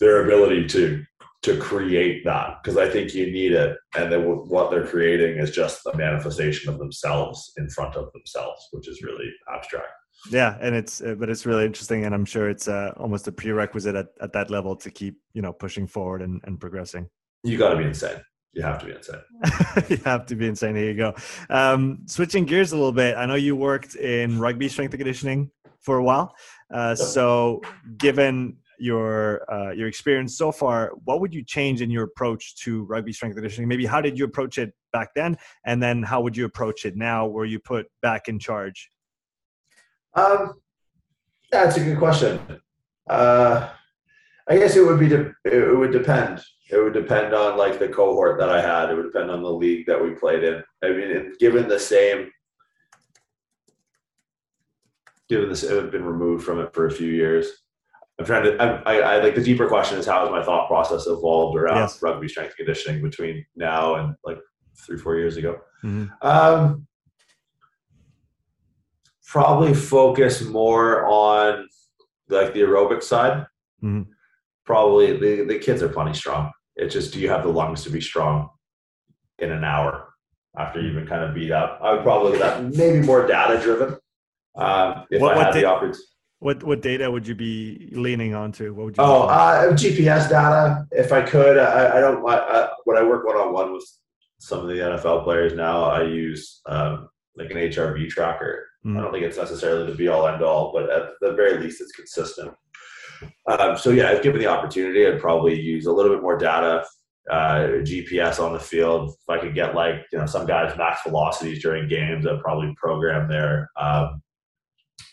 their ability to to create that because I think you need it. And then what they're creating is just a manifestation of themselves in front of themselves, which is really abstract. Yeah, and it's uh, but it's really interesting, and I'm sure it's uh, almost a prerequisite at, at that level to keep you know pushing forward and, and progressing. You got to be insane. You have to be insane. you have to be insane. Here you go. Um, switching gears a little bit. I know you worked in rugby strength and conditioning for a while. Uh, so, given your uh, your experience so far, what would you change in your approach to rugby strength conditioning? Maybe how did you approach it back then, and then how would you approach it now, where you put back in charge? Um, that's a good question. Uh, I guess it would be de- it would depend. It would depend on like the cohort that I had. It would depend on the league that we played in. I mean, given the same, given this, it had been removed from it for a few years I'm trying to. I, I, I, like the deeper question is how has my thought process evolved around yes. rugby strength conditioning between now and like three four years ago. Mm-hmm. Um, probably focus more on like the aerobic side. Mm-hmm. Probably the, the kids are plenty strong. It's just do you have the lungs to be strong in an hour after you've been kind of beat up? I would probably that maybe more data driven. Um, if what, I had the opportunity What what data would you be leaning onto? What would you? Oh, uh, GPS data. If I could, I, I don't. I, when I work one on one with some of the NFL players now, I use um, like an HRV tracker. Mm. I don't think it's necessarily the be all end all, but at the very least, it's consistent. Um, so yeah, if given the opportunity, I'd probably use a little bit more data, uh, GPS on the field. If I could get like you know some guys max velocities during games, I'd probably program their um,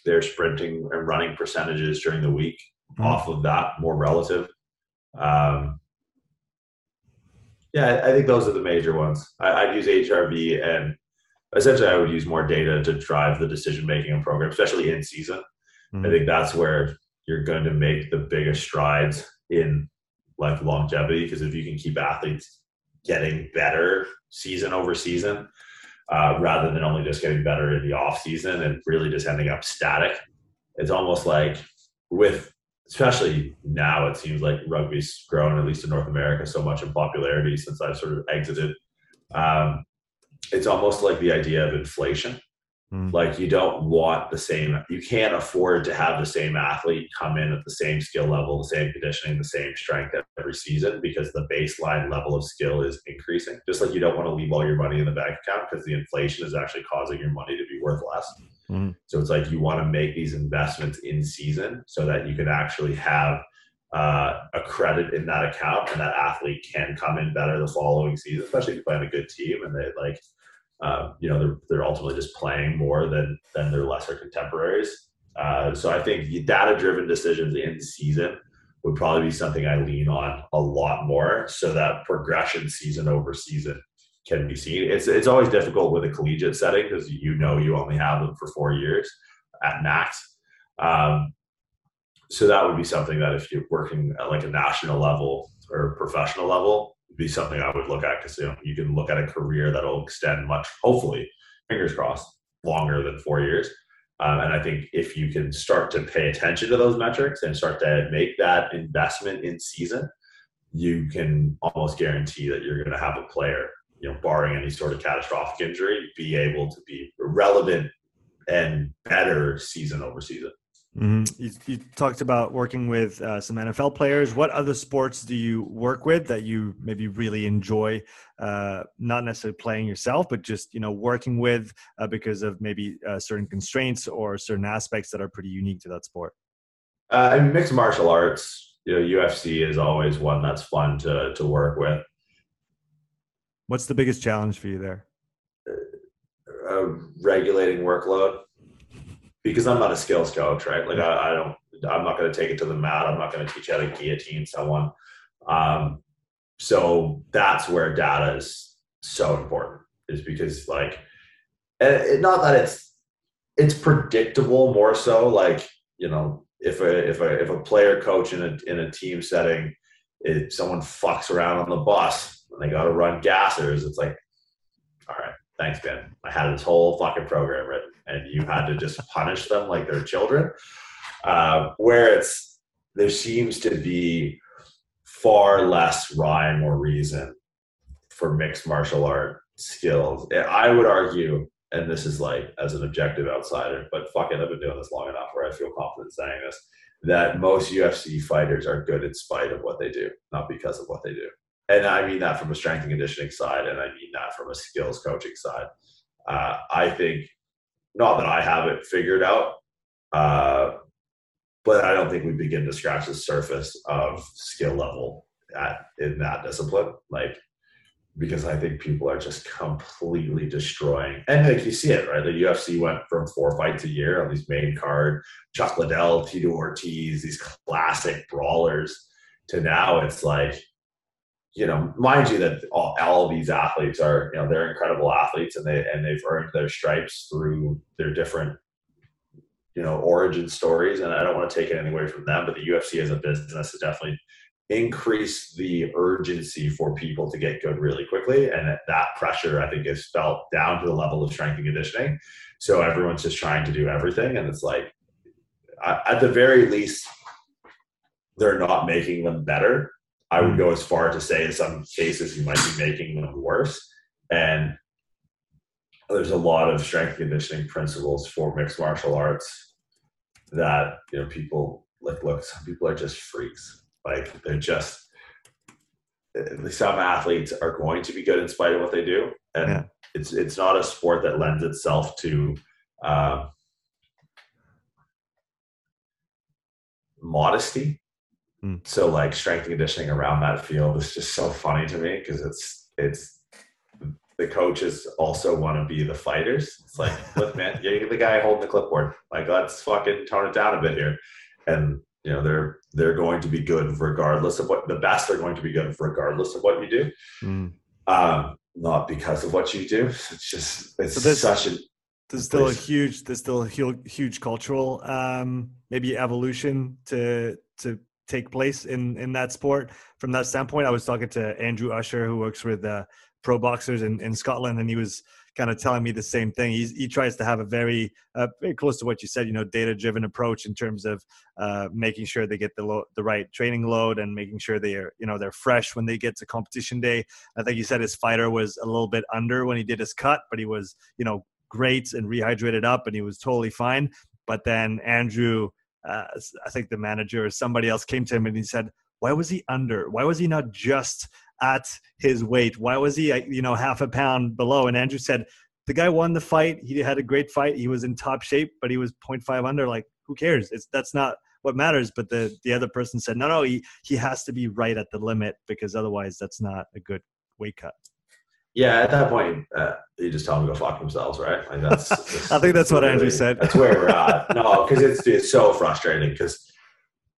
their sprinting and running percentages during the week mm. off of that more relative. Um, yeah, I think those are the major ones. I, would use HRV and essentially I would use more data to drive the decision making and program, especially in season. Mm. I think that's where you're going to make the biggest strides in like longevity because if you can keep athletes getting better season over season uh, rather than only just getting better in the off season and really just ending up static. It's almost like with especially now it seems like rugby's grown at least in north america so much in popularity since i've sort of exited. Um, it's almost like the idea of inflation Mm. Like you don't want the same, you can't afford to have the same athlete come in at the same skill level, the same conditioning, the same strength every season because the baseline level of skill is increasing. Just like you don't want to leave all your money in the bank account because the inflation is actually causing your money to be worth less. Mm. So it's like you want to make these investments in season so that you can actually have uh, a credit in that account and that athlete can come in better the following season, especially if you play on a good team and they like uh, you know they're, they're ultimately just playing more than than their lesser contemporaries. Uh, so I think data driven decisions in season would probably be something I lean on a lot more, so that progression season over season can be seen. It's it's always difficult with a collegiate setting because you know you only have them for four years at max. Um, so that would be something that if you're working at like a national level or professional level, be something I would look at because you know you can look at a career that'll extend much, hopefully, fingers crossed, longer than four years. Um, and I think if you can start to pay attention to those metrics and start to make that investment in season, you can almost guarantee that you're going to have a player, you know, barring any sort of catastrophic injury, be able to be relevant and better season over season. Mm-hmm. You, you, talked about working with uh, some NFL players. What other sports do you work with that you maybe really enjoy? Uh, not necessarily playing yourself, but just you know working with uh, because of maybe uh, certain constraints or certain aspects that are pretty unique to that sport. Uh, I mean, mixed martial arts. You know, UFC is always one that's fun to to work with. What's the biggest challenge for you there? Uh, regulating workload because I'm not a skills coach, right? Like I, I don't, I'm not going to take it to the mat. I'm not going to teach how to guillotine someone. Um, so that's where data is so important, is because like, and it, not that it's it's predictable more so. Like you know, if a if a if a player coach in a in a team setting, if someone fucks around on the bus and they got to run gassers, it's like, all right, thanks, Ben. I had this whole fucking program written and you had to just punish them like they're children. Uh, where it's there seems to be far less rhyme or reason for mixed martial art skills. I would argue, and this is like as an objective outsider, but fuck it, I've been doing this long enough where I feel confident saying this, that most UFC fighters are good in spite of what they do, not because of what they do. And I mean that from a strength and conditioning side, and I mean that from a skills coaching side. Uh, I think not that I have it figured out, uh, but I don't think we begin to scratch the surface of skill level at in that discipline. Like because I think people are just completely destroying. And like you see it, right? The UFC went from four fights a year on these main card, Chuck Liddell, Tito Ortiz, these classic brawlers, to now it's like you know, mind you that all, all these athletes are, you know, they're incredible athletes and they and they've earned their stripes through their different, you know, origin stories. And I don't want to take it away from them, but the UFC as a business has definitely increased the urgency for people to get good really quickly. And that pressure, I think, is felt down to the level of strength and conditioning. So everyone's just trying to do everything, and it's like, at the very least, they're not making them better I would go as far to say in some cases you might be making them worse. And there's a lot of strength conditioning principles for mixed martial arts that you know people like look some people are just freaks like they're just some athletes are going to be good in spite of what they do and yeah. it's it's not a sport that lends itself to um, modesty mm. so like strength and conditioning around that field is just so funny to me because it's it's the coaches also want to be the fighters. It's like, look, man, you're the guy holding the clipboard. Like, let's fucking tone it down a bit here. And you know, they're they're going to be good regardless of what the best are going to be good regardless of what you do. Mm. Um, not because of what you do. It's just it's so such a there's still a huge there's still a huge, huge cultural um, maybe evolution to to take place in in that sport from that standpoint i was talking to andrew usher who works with uh, pro boxers in, in Scotland, and he was kind of telling me the same thing. He's, he tries to have a very, uh, very close to what you said, you know, data driven approach in terms of uh, making sure they get the lo- the right training load and making sure they are, you know, they're fresh when they get to competition day. I think he said his fighter was a little bit under when he did his cut, but he was, you know, great and rehydrated up, and he was totally fine. But then Andrew, uh, I think the manager or somebody else came to him and he said, why was he under? Why was he not just at his weight? Why was he, you know, half a pound below? And Andrew said, the guy won the fight. He had a great fight. He was in top shape, but he was 0.5 under. Like, who cares? It's that's not what matters. But the the other person said, no, no, he he has to be right at the limit because otherwise, that's not a good weight cut. Yeah, at that point, uh, you just tell them to go fuck themselves, right? Like that's. I think that's what Andrew said. That's where we're at. No, because it's it's so frustrating because,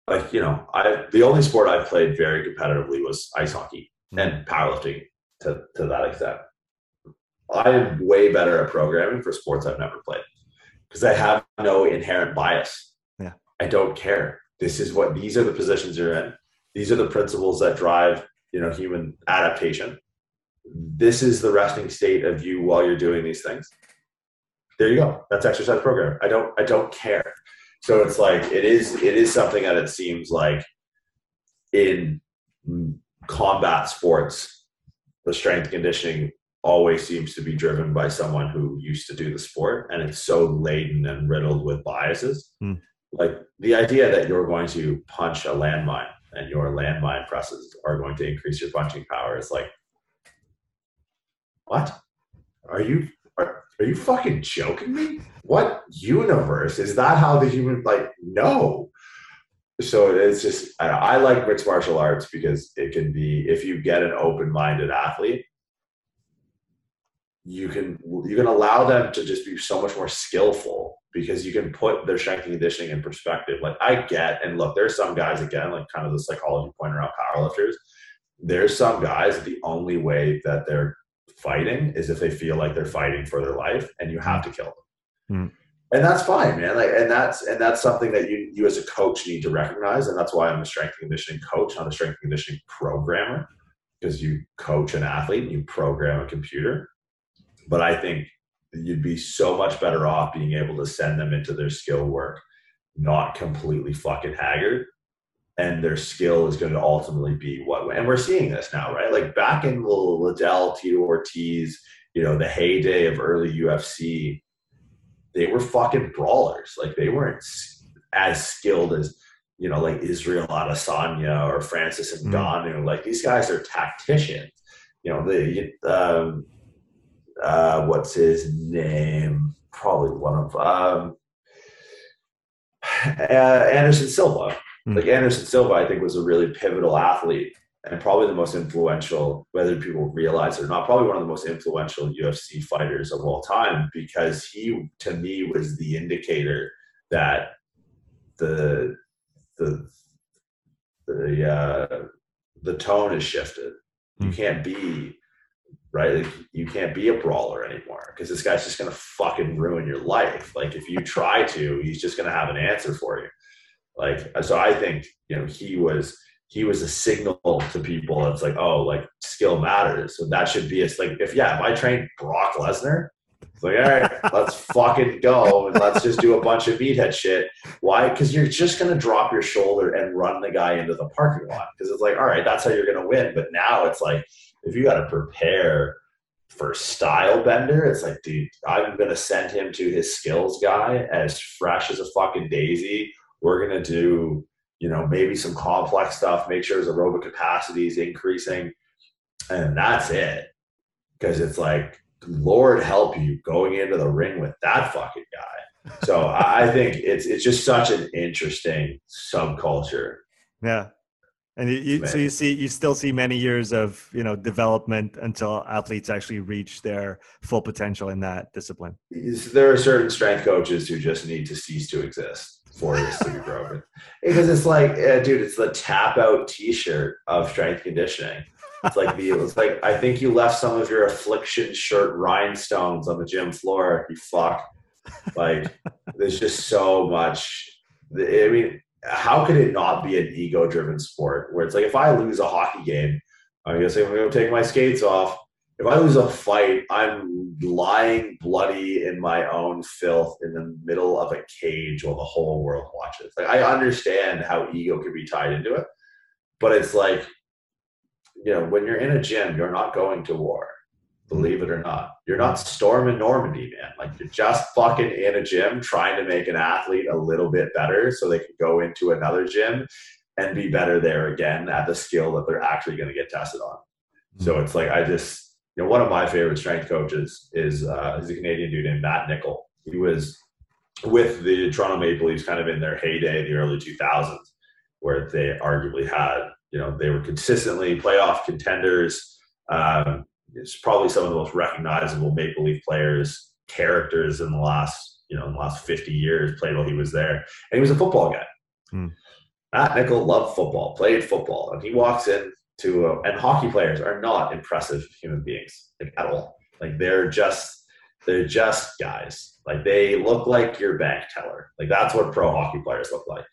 like you know, I the only sport I played very competitively was ice hockey, and powerlifting to, to that extent. I am way better at programming for sports I've never played because I have no inherent bias. Yeah. I don't care. This is what these are the positions you're in. These are the principles that drive, you know, human adaptation. This is the resting state of you while you're doing these things. There you go. That's exercise program. I don't I don't care. So it's like it is it is something that it seems like in combat sports, the strength conditioning always seems to be driven by someone who used to do the sport and it's so laden and riddled with biases. Mm. Like the idea that you're going to punch a landmine and your landmine presses are going to increase your punching power is like, what? Are you are, are you fucking joking me? What universe is that? How the human like no? so it's just I, I, like mixed martial arts because it can be if you get an open-minded athlete you can you can allow them to just be so much more skillful because you can put their strength and conditioning in perspective like i get and look there's some guys again like kind of the psychology point around powerlifters there's some guys the only way that they're fighting is if they feel like they're fighting for their life and you have to kill them mm and that's fine, man. Like, and that's and that's something that you you as a coach need to recognize, and that's why I'm a strength and conditioning coach, not a strength and conditioning programmer, because you coach an athlete, and you program a computer. But I think you'd be so much better off being able to send them into their skill work, not completely fucking haggard, and their skill is going to ultimately be what. And we're seeing this now, right? Like back in the Liddell, Tito Ortiz, you know, the heyday of early UFC they were fucking brawlers. Like they weren't as skilled as you know, like Israel Adesanya or Francis. Ngannou. Mm. Like these guys are tacticians. You know, the um, uh, what's his name? Probably one of um, uh, Anderson Silva. Mm. Like Anderson Silva, I think was a really pivotal athlete and probably the most influential, whether people realize it or not, probably one of the most influential UFC fighters of all time because he, to me, was the indicator that the the the uh, the tone has shifted. You hmm. can't be right. Like, you can't be a brawler anymore because this guy's just gonna fucking ruin your life. Like if you try to, he's just gonna have an answer for you. Like so, I think you know he was he was a signal to people. It's like, oh, like skill matters. So that should be it's like if yeah, if I train Brock Lesnar, it's like, all right, let's fucking go and let's just do a bunch of meathead shit. Why? Because you're just gonna drop your shoulder and run the guy into the parking lot. Because it's like, all right, that's how you're gonna win. But now it's like if you gotta prepare for Stylebender, it's like, dude, I'm gonna send him to his skills guy as fresh as a fucking daisy. We're gonna do, you know, maybe some complex stuff, make sure his aerobic capacity is increasing, and that's it. Because it's like, Lord help you going into the ring with that fucking guy. So I think it's it's just such an interesting subculture. Yeah, and you, you, so you see, you still see many years of you know development until athletes actually reach their full potential in that discipline. There are certain strength coaches who just need to cease to exist for this to be broken, because it's like, uh, dude, it's the tap out T-shirt of strength conditioning. It's like the, it's like I think you left some of your affliction shirt rhinestones on the gym floor. You fuck. Like, there's just so much. I mean, how could it not be an ego driven sport where it's like if I lose a hockey game, I'm gonna say I'm gonna take my skates off. If I lose a fight, I'm lying bloody in my own filth in the middle of a cage while the whole world watches. Like I understand how ego could be tied into it, but it's like, you know, when you're in a gym, you're not going to war believe it or not. You're not storming Normandy, man. Like you're just fucking in a gym trying to make an athlete a little bit better so they can go into another gym and be better there again at the skill that they're actually going to get tested on. So hmm. it's like I just, you know, one of my favorite strength coaches is uh, is a Canadian dude named Matt Nichol. He was with the Toronto Maple Leafs kind of in their heyday, the early 2000s, where they arguably had, you know, they were consistently playoff contenders. Um, is probably some of the most recognizable Maple Leaf players, characters in the last, you know, in the last 50 years played while he was there. And he was a football guy. Hmm. Matt Nichol loved football, played football, and he walks in to, a, and hockey players are not impressive human beings like, at all. Like they're just, they're just guys. Like they look like your bank teller. Like that's what pro hockey players look like.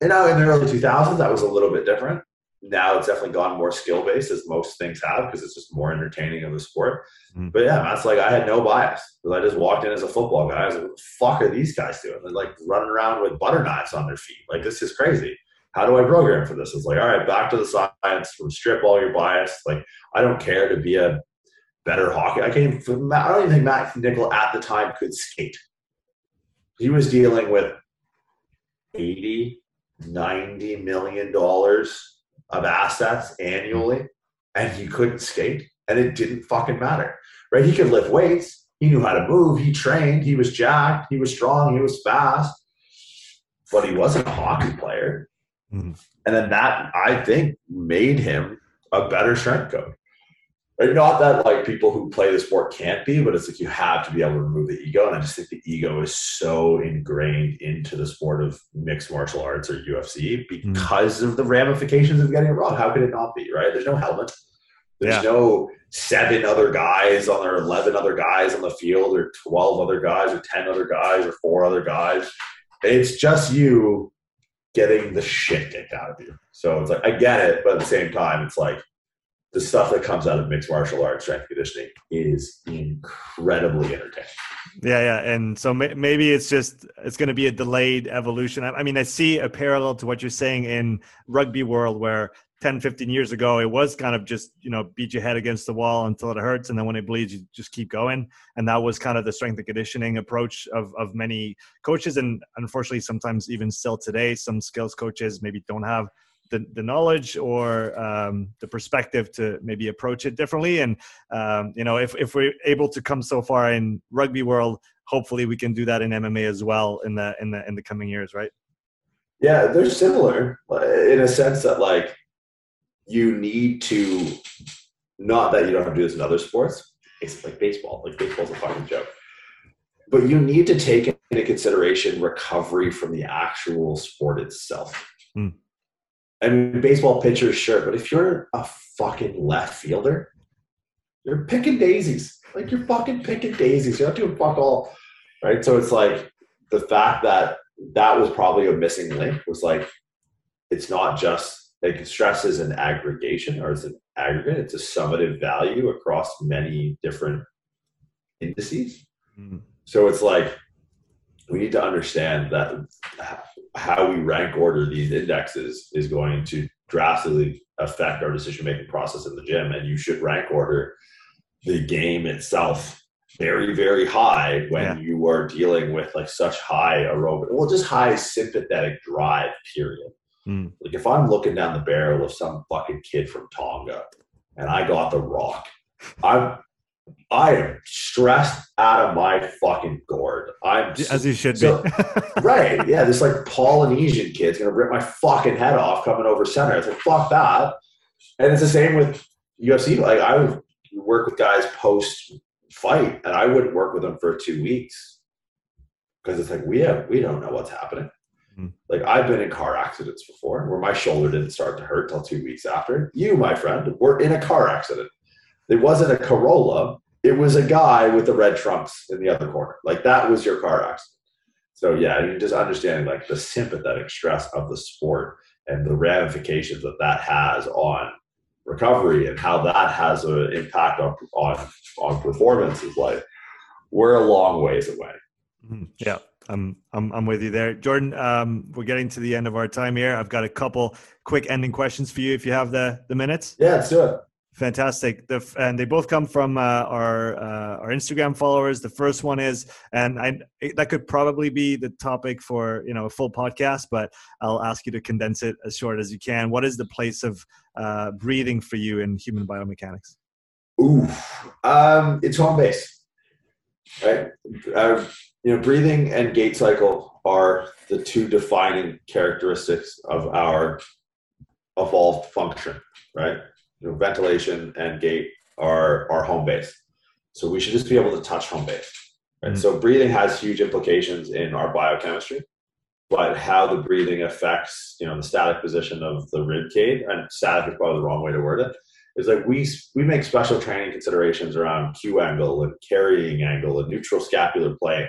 And now in the early 2000s, that was a little bit different now it's definitely gone more skill based as most things have because it's just more entertaining of the sport. Mm. But yeah, that's like I had no bias because I just walked in as a football guy. I was like, what the fuck are these guys doing? They're like running around with butter knives on their feet. Like this is crazy. How do I program for this? It's like, all right, back to the science, strip all your bias. Like I don't care to be a better hockey. I from I don't even think Matt Nichol at the time could skate. He was dealing with 80, 90 million dollars of assets annually and he couldn't skate and it didn't fucking matter. Right? He could lift weights. He knew how to move. He trained. He was jacked. He was strong. He was fast. But he wasn't a hockey player. Mm-hmm. And then that, I think, made him a better strength coach. Not that like people who play the sport can't be, but it's like you have to be able to remove the ego. And I just think the ego is so ingrained into the sport of mixed martial arts or UFC mm. because mm. of the ramifications of getting it wrong. How could it not be, right? There's no helmet. There's yeah. no seven other guys on there, 11 other guys on the field, or 12 other guys, or 10 other guys, or four other guys. It's just you getting the shit kicked out of you. So it's like, I get it, but at the same time, it's like, the stuff that comes out of mixed martial arts strength conditioning is incredibly entertaining yeah yeah and so maybe it's just it's going to be a delayed evolution I, mean i see a parallel to what you're saying in rugby world where 10 15 years ago it was kind of just you know beat your head against the wall until it hurts and then when it bleeds you just keep going and that was kind of the strength and conditioning approach of, of many coaches and unfortunately sometimes even still today some skills coaches maybe don't have the, the knowledge or um, the perspective to maybe approach it differently. And um, you know, if if we're able to come so far in rugby world, hopefully we can do that in MMA as well in the in the in the coming years, right? Yeah, they're similar uh, in a sense that like you need to not that you don't have to do this in other sports. It's like baseball. Like baseball's a fucking joke. But you need to take into consideration recovery from the actual sport itself. Hmm. I mean, baseball pitchers, sure, but if you're a fucking left fielder, you're picking daisies. Like you're fucking picking daisies. You're not doing fuck all, right? So it's like the fact that that was probably a missing link was like it's not just like stress is an aggregation or it's an aggregate. It's a summative value across many different indices. Mm. So it's like we need to understand that how we rank order these indexes is going to drastically affect our decision making process in the gym. And you should rank order the game itself very, very high when Yeah. you are dealing with like such high aerobic, well, just high sympathetic drive, period. Mm. Like if I'm looking down the barrel of some fucking kid from Tonga and I got the rock, I'm I am stressed out of my fucking gourd. I'm As you should So- be. right. Yeah, this like Polynesian kid's gonna rip my fucking head off coming over center. It's like fuck that. And it's the same with UFC. Like I would work with guys post fight, and I wouldn't work with them for two weeks because it's like we have we don't know what's happening. Hmm. Like I've been in car accidents before where my shoulder didn't start to hurt till two weeks after. You, my friend, were in a car accident. It wasn't a Corolla. It was a guy with the red trunks in the other corner. Like that was your car accident. So yeah, you just understanding like the sympathetic stress of the sport and the ramifications that that has on recovery and how that has an impact on on on performance is like we're a long ways away. Mhm. Yeah, I'm, I'm, I'm with you there. Jordan, um, we're getting to the end of our time here. I've got a couple quick ending questions for you if you have the, the minutes. Yeah, it. Fantastic. The, and they both come from uh, our uh, our Instagram followers. The first one is, and I that could probably be the topic for you know a full podcast, but I'll ask you to condense it as short as you can. What is the place of uh, breathing for you in human biomechanics? Ooh, um, it's home base, right? You know, breathing and gait cycle are the two defining characteristics of our evolved function, right? You know, ventilation and gait are our home base, so we should just be able to touch home base. Right? Mhm. So breathing has huge implications in our biochemistry, but how the breathing affects, you know, the static position of the rib cage, and static is probably the wrong way to word it is like we we make special training considerations around Q angle and carrying angle and neutral scapular plane.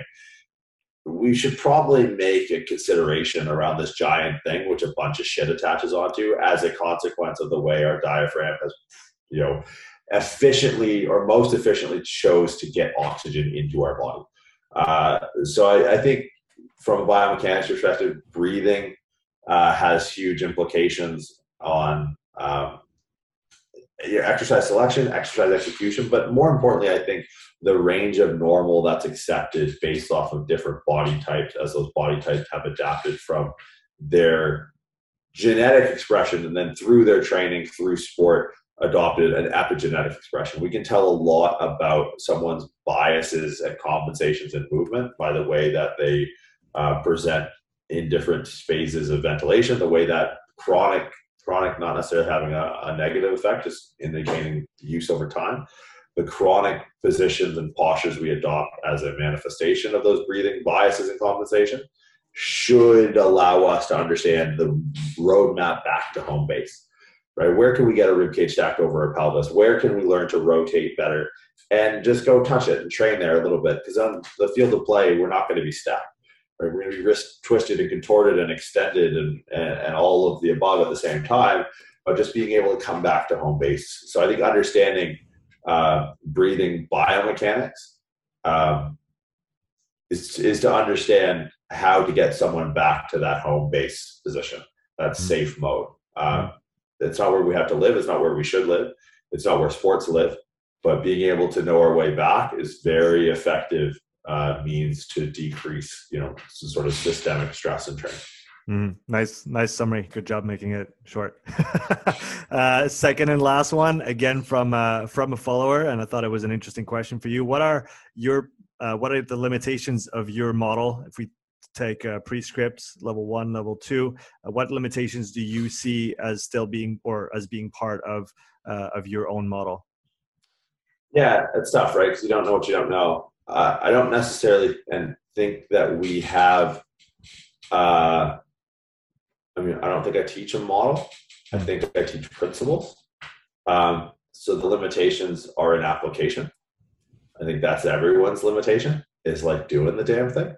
We should probably make a consideration around this giant thing, which a bunch of shit attaches onto, as a consequence of the way our diaphragm has, you know, efficiently or most efficiently chose to get oxygen into our body. Uh, so I, I think, from a biomechanics perspective, breathing uh, has huge implications on um, your exercise selection, exercise execution, but more importantly, I think the range of normal that's accepted based off of different body types as those body types have adapted from their genetic expression and then through their training, through sport, adopted an epigenetic expression. We can tell a lot about someone's biases and compensations in movement by the way that they uh, present in different phases of ventilation, the way that chronic chronic not necessarily having a, a negative effect, just indicating use over time. The chronic positions and postures we adopt as a manifestation of those breathing biases and compensation should allow us to understand the roadmap back to home base. Right? Where can we get a rib cage stacked over our pelvis? Where can we learn to rotate better? And just go touch it and train there a little bit. Because on the field of play, we're not going to be stacked right? We're going to be wrist twisted and contorted and extended and, and, and all of the above at the same time, but just being able to come back to home base. So I think understanding uh, breathing biomechanics um, is, is to understand how to get someone back to that home base position, that Mhm. safe mode. Um, it's not where we have to live. It's not where we should live. It's not where sports live. But being able to know our way back is very effective uh, means to decrease, you know, some sort of systemic stress and training. Mm, nice, nice summary. Good job making it short. uh, second and last one, again from uh, from a follower, and I thought it was an interesting question for you. What are your uh, what are the limitations of your model? If we take uh, pre-scripts level one, level two, uh, what limitations do you see as still being or as being part of uh, of your own model? Yeah, it's tough, right? Because you don't know what you don't know. Uh, I don't necessarily and think that we have. Uh, I mean, I don't think I teach a model. I think I teach principles. Um, so the limitations are in application. I think that's everyone's limitation is like doing the damn thing.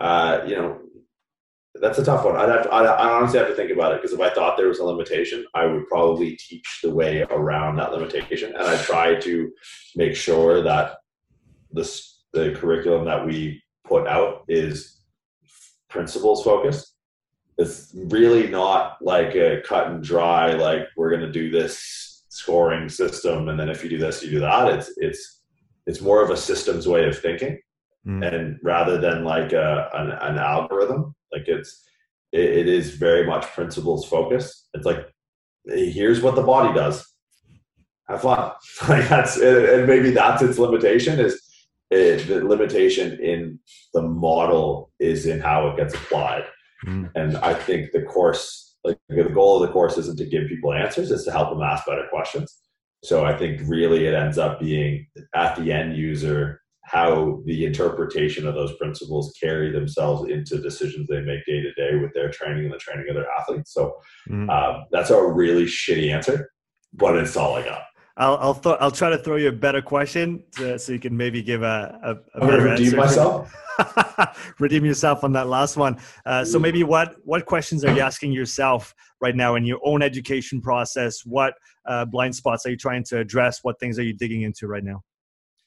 Uh, you know, that's a tough one. I'd have I'd, I honestly have to think about it because if I thought there was a limitation, I would probably teach the way around that limitation, and I try to make sure that this the curriculum that we put out is principles focused. It's really not like a cut and dry like we're going to do this scoring system, and then if you do this, you do that. It's it's it's more of a systems way of thinking, mm. and rather than like a, an, an algorithm, like it's it, it is very much principles focused. It's like here's what the body does. Have fun. like that's and maybe that's its limitation is it, the limitation in the model is in how it gets applied. Mm. And I think the course, like the goal of the course isn't to give people answers, it's to help them ask better questions. So I think really it ends up being at the end user how the interpretation of those principles carry themselves into decisions they make day to day with their training and the training of their athletes. So mm. um, that's a really shitty answer, but it's all I got. I'll I'll, th- I'll try to throw you a better question to, so you can maybe give a, a, a better redeem answer. myself. redeem yourself on that last one. Uh, so maybe what what questions are you asking yourself right now in your own education process? What uh, blind spots are you trying to address? What things are you digging into right now?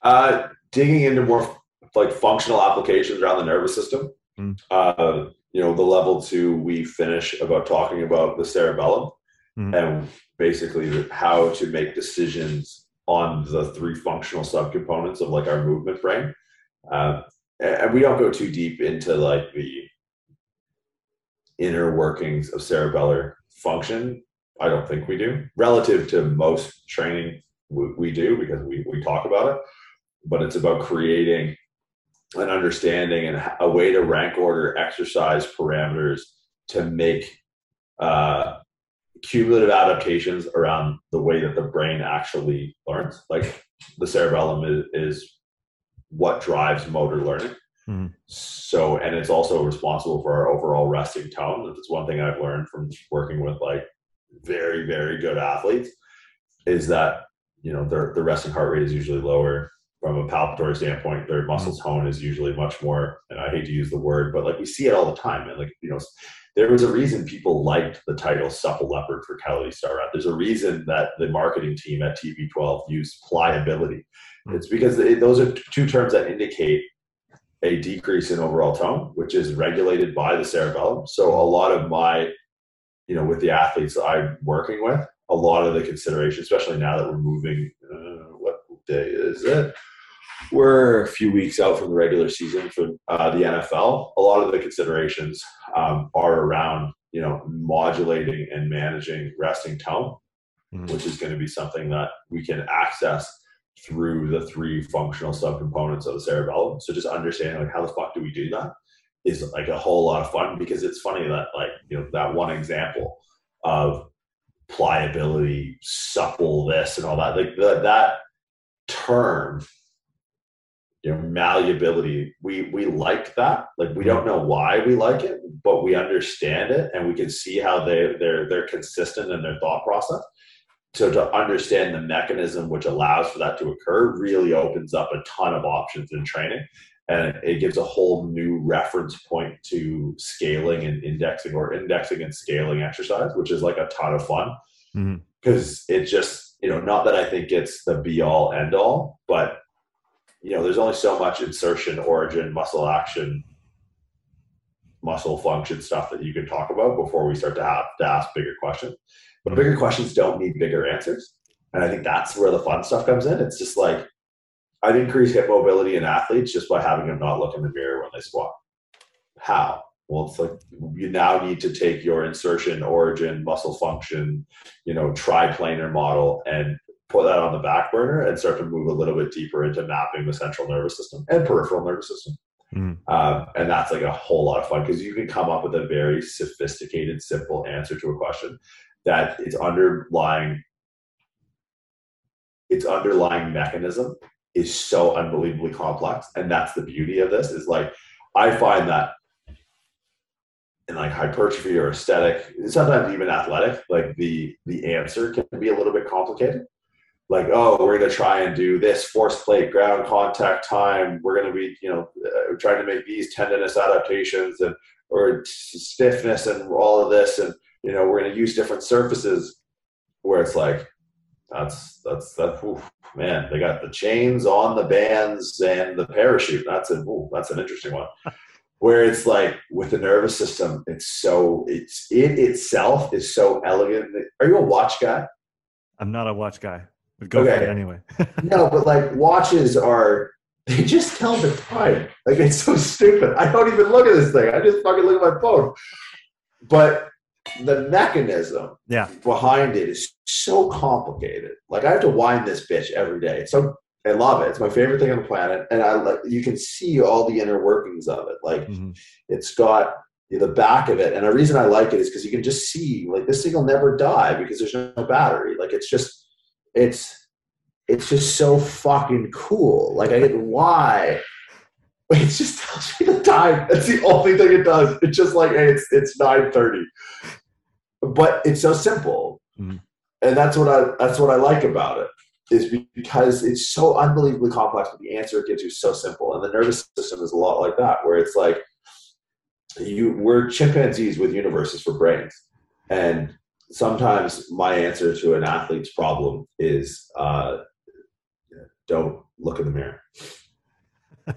Uh, digging into more like functional applications around the nervous system. Mm. Uh, you know, the level two we finish about talking about the cerebellum mm. and basically how to make decisions on the three functional subcomponents of like our movement frame. Um, and we don't go too deep into like the inner workings of cerebellar function. I don't think we do relative to most training we, we do because we, we talk about it, but it's about creating an understanding and a way to rank order exercise parameters to make uh, cumulative adaptations around the way that the brain actually learns. Like the cerebellum is, is what drives motor learning. Mm-hmm. So, and it's also responsible for our overall resting tone. It's one thing I've learned from working with like very, very good athletes is that, you know, their, the resting heart rate is usually lower from a palpatory standpoint. Their muscle mm-hmm. tone is usually much more, and I hate to use the word, but like we see it all the time. And like, you know, there was a reason people liked the title supple leopard for Kelly Starrett. There's a reason that the marketing team at TB12 used pliability. Hmm. It's because those are two terms that indicate a decrease in overall tone, which is regulated by the cerebellum. So a lot of my, you know, with the athletes I'm working with, a lot of the consideration, especially now that we're moving, uh, what day is it? We're a few weeks out from the regular season for uh, the NFL. A lot of the considerations um, are around you know modulating and managing resting tone, mm-hmm. which is going to be something that we can access through the three functional subcomponents of the cerebellum. So just understanding like how the fuck do we do that is like a whole lot of fun because it's funny that like you know that one example of pliability, supple this and all that like the, that term you know malleability. We we like that. Like we don't know why we like it but we understand it and we can see how they they're they're consistent in their thought process. So to understand the mechanism which allows for that to occur really opens up a ton of options in training and it gives a whole new reference point to scaling and indexing or indexing and scaling exercise which is like a ton of fun. Because mm-hmm. it just you know not that i think it's the be all end all but you know, there's only so much insertion, origin, muscle action, muscle function stuff that you can talk about before we start to have to ask bigger questions. But bigger questions don't need bigger answers. And I think that's where the fun stuff comes in. It's just like I'd increase hip mobility in athletes just by having them not look in the mirror when they squat. How? Well, it's like you now need to take your insertion, origin, muscle function, you know, triplanar model and put that on the back burner and start to move a little bit deeper into mapping the central nervous system and peripheral nervous system. Mm. Um, and that's like a whole lot of fun because you can come up with a very sophisticated, simple answer to a question that its underlying its underlying mechanism is so unbelievably complex. And that's the beauty of this is like I find that in like hypertrophy or aesthetic, sometimes even athletic, like the the answer can be a little bit complicated like, oh, we're going to try and do this force plate ground contact time. We're going to be, you know, uh, trying to make these tendinous adaptations and or stiffness and all of this, and you know, we're going to use different surfaces. Where it's like, that's that's that. Oof, man, they got the chains on the bands and the parachute. That's a ooh, that's an interesting one. Where it's like with the nervous system, it's so it's it itself is so elegant. Are you a watch guy? I'm not a watch guy But go okay. for it anyway. no, but like watches are they just tell the time. Like it's so stupid. I don't even look at this thing. I just fucking look at my phone. But the mechanism yeah. behind it is so complicated. Like I have to wind this bitch every day. So I love it. It's my favorite thing on the planet, and I like you can see all the inner workings of it. Like mm-hmm. it's got the back of it, and the reason I like it is because you can just see like this thing will never die because there's no battery. Like it's just it's it's just so fucking cool. Like I get why. It just tells me the time. That's the only thing it does. It's just like, hey, it's it's nine thirty, but it's so simple, mm-hmm. and that's what I that's what I like about it is because it's so unbelievably complex, but the answer it gives you is so simple. And the nervous system is a lot like that, where it's like you we're chimpanzees with universes for brains, and sometimes my answer to an athlete's problem is uh, don't look in the mirror.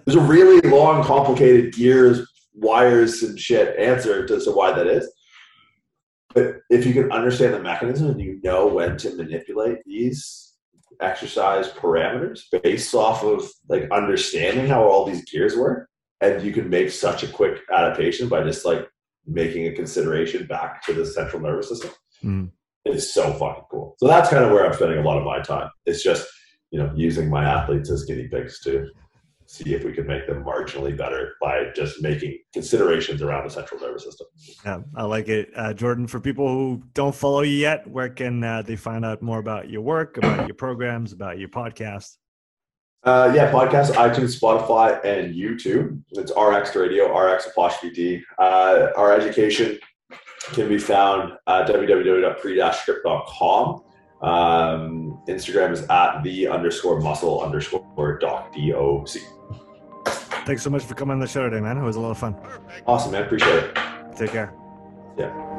There's a really long, complicated gears, wires, and shit answer to, to why that is. But if you can understand the mechanism and you know when to manipulate these exercise parameters based off of like understanding how all these gears work, and you can make such a quick adaptation by just like making a consideration back to the central nervous system. Mm. It's so fucking cool. So that's kind of where I'm spending a lot of my time. It's just you know, using my athletes as guinea pigs to see if we can make them marginally better by just making considerations around the central nervous system. Yeah, I like it. Uh, Jordan, for people who don't follow you yet, where can uh, they find out more about your work, about your programs, about your podcast? Uh, yeah, podcast, iTunes, Spotify, and YouTube. It's RX Radio, RX apostrophe D. Uh, our education can be found at www.pre-script.com. Um, Instagram is at the underscore muscle underscore doc D O C. Thanks so much for coming on the show today, man. It was a lot of fun. Awesome, man. Appreciate it. Take care. Yeah.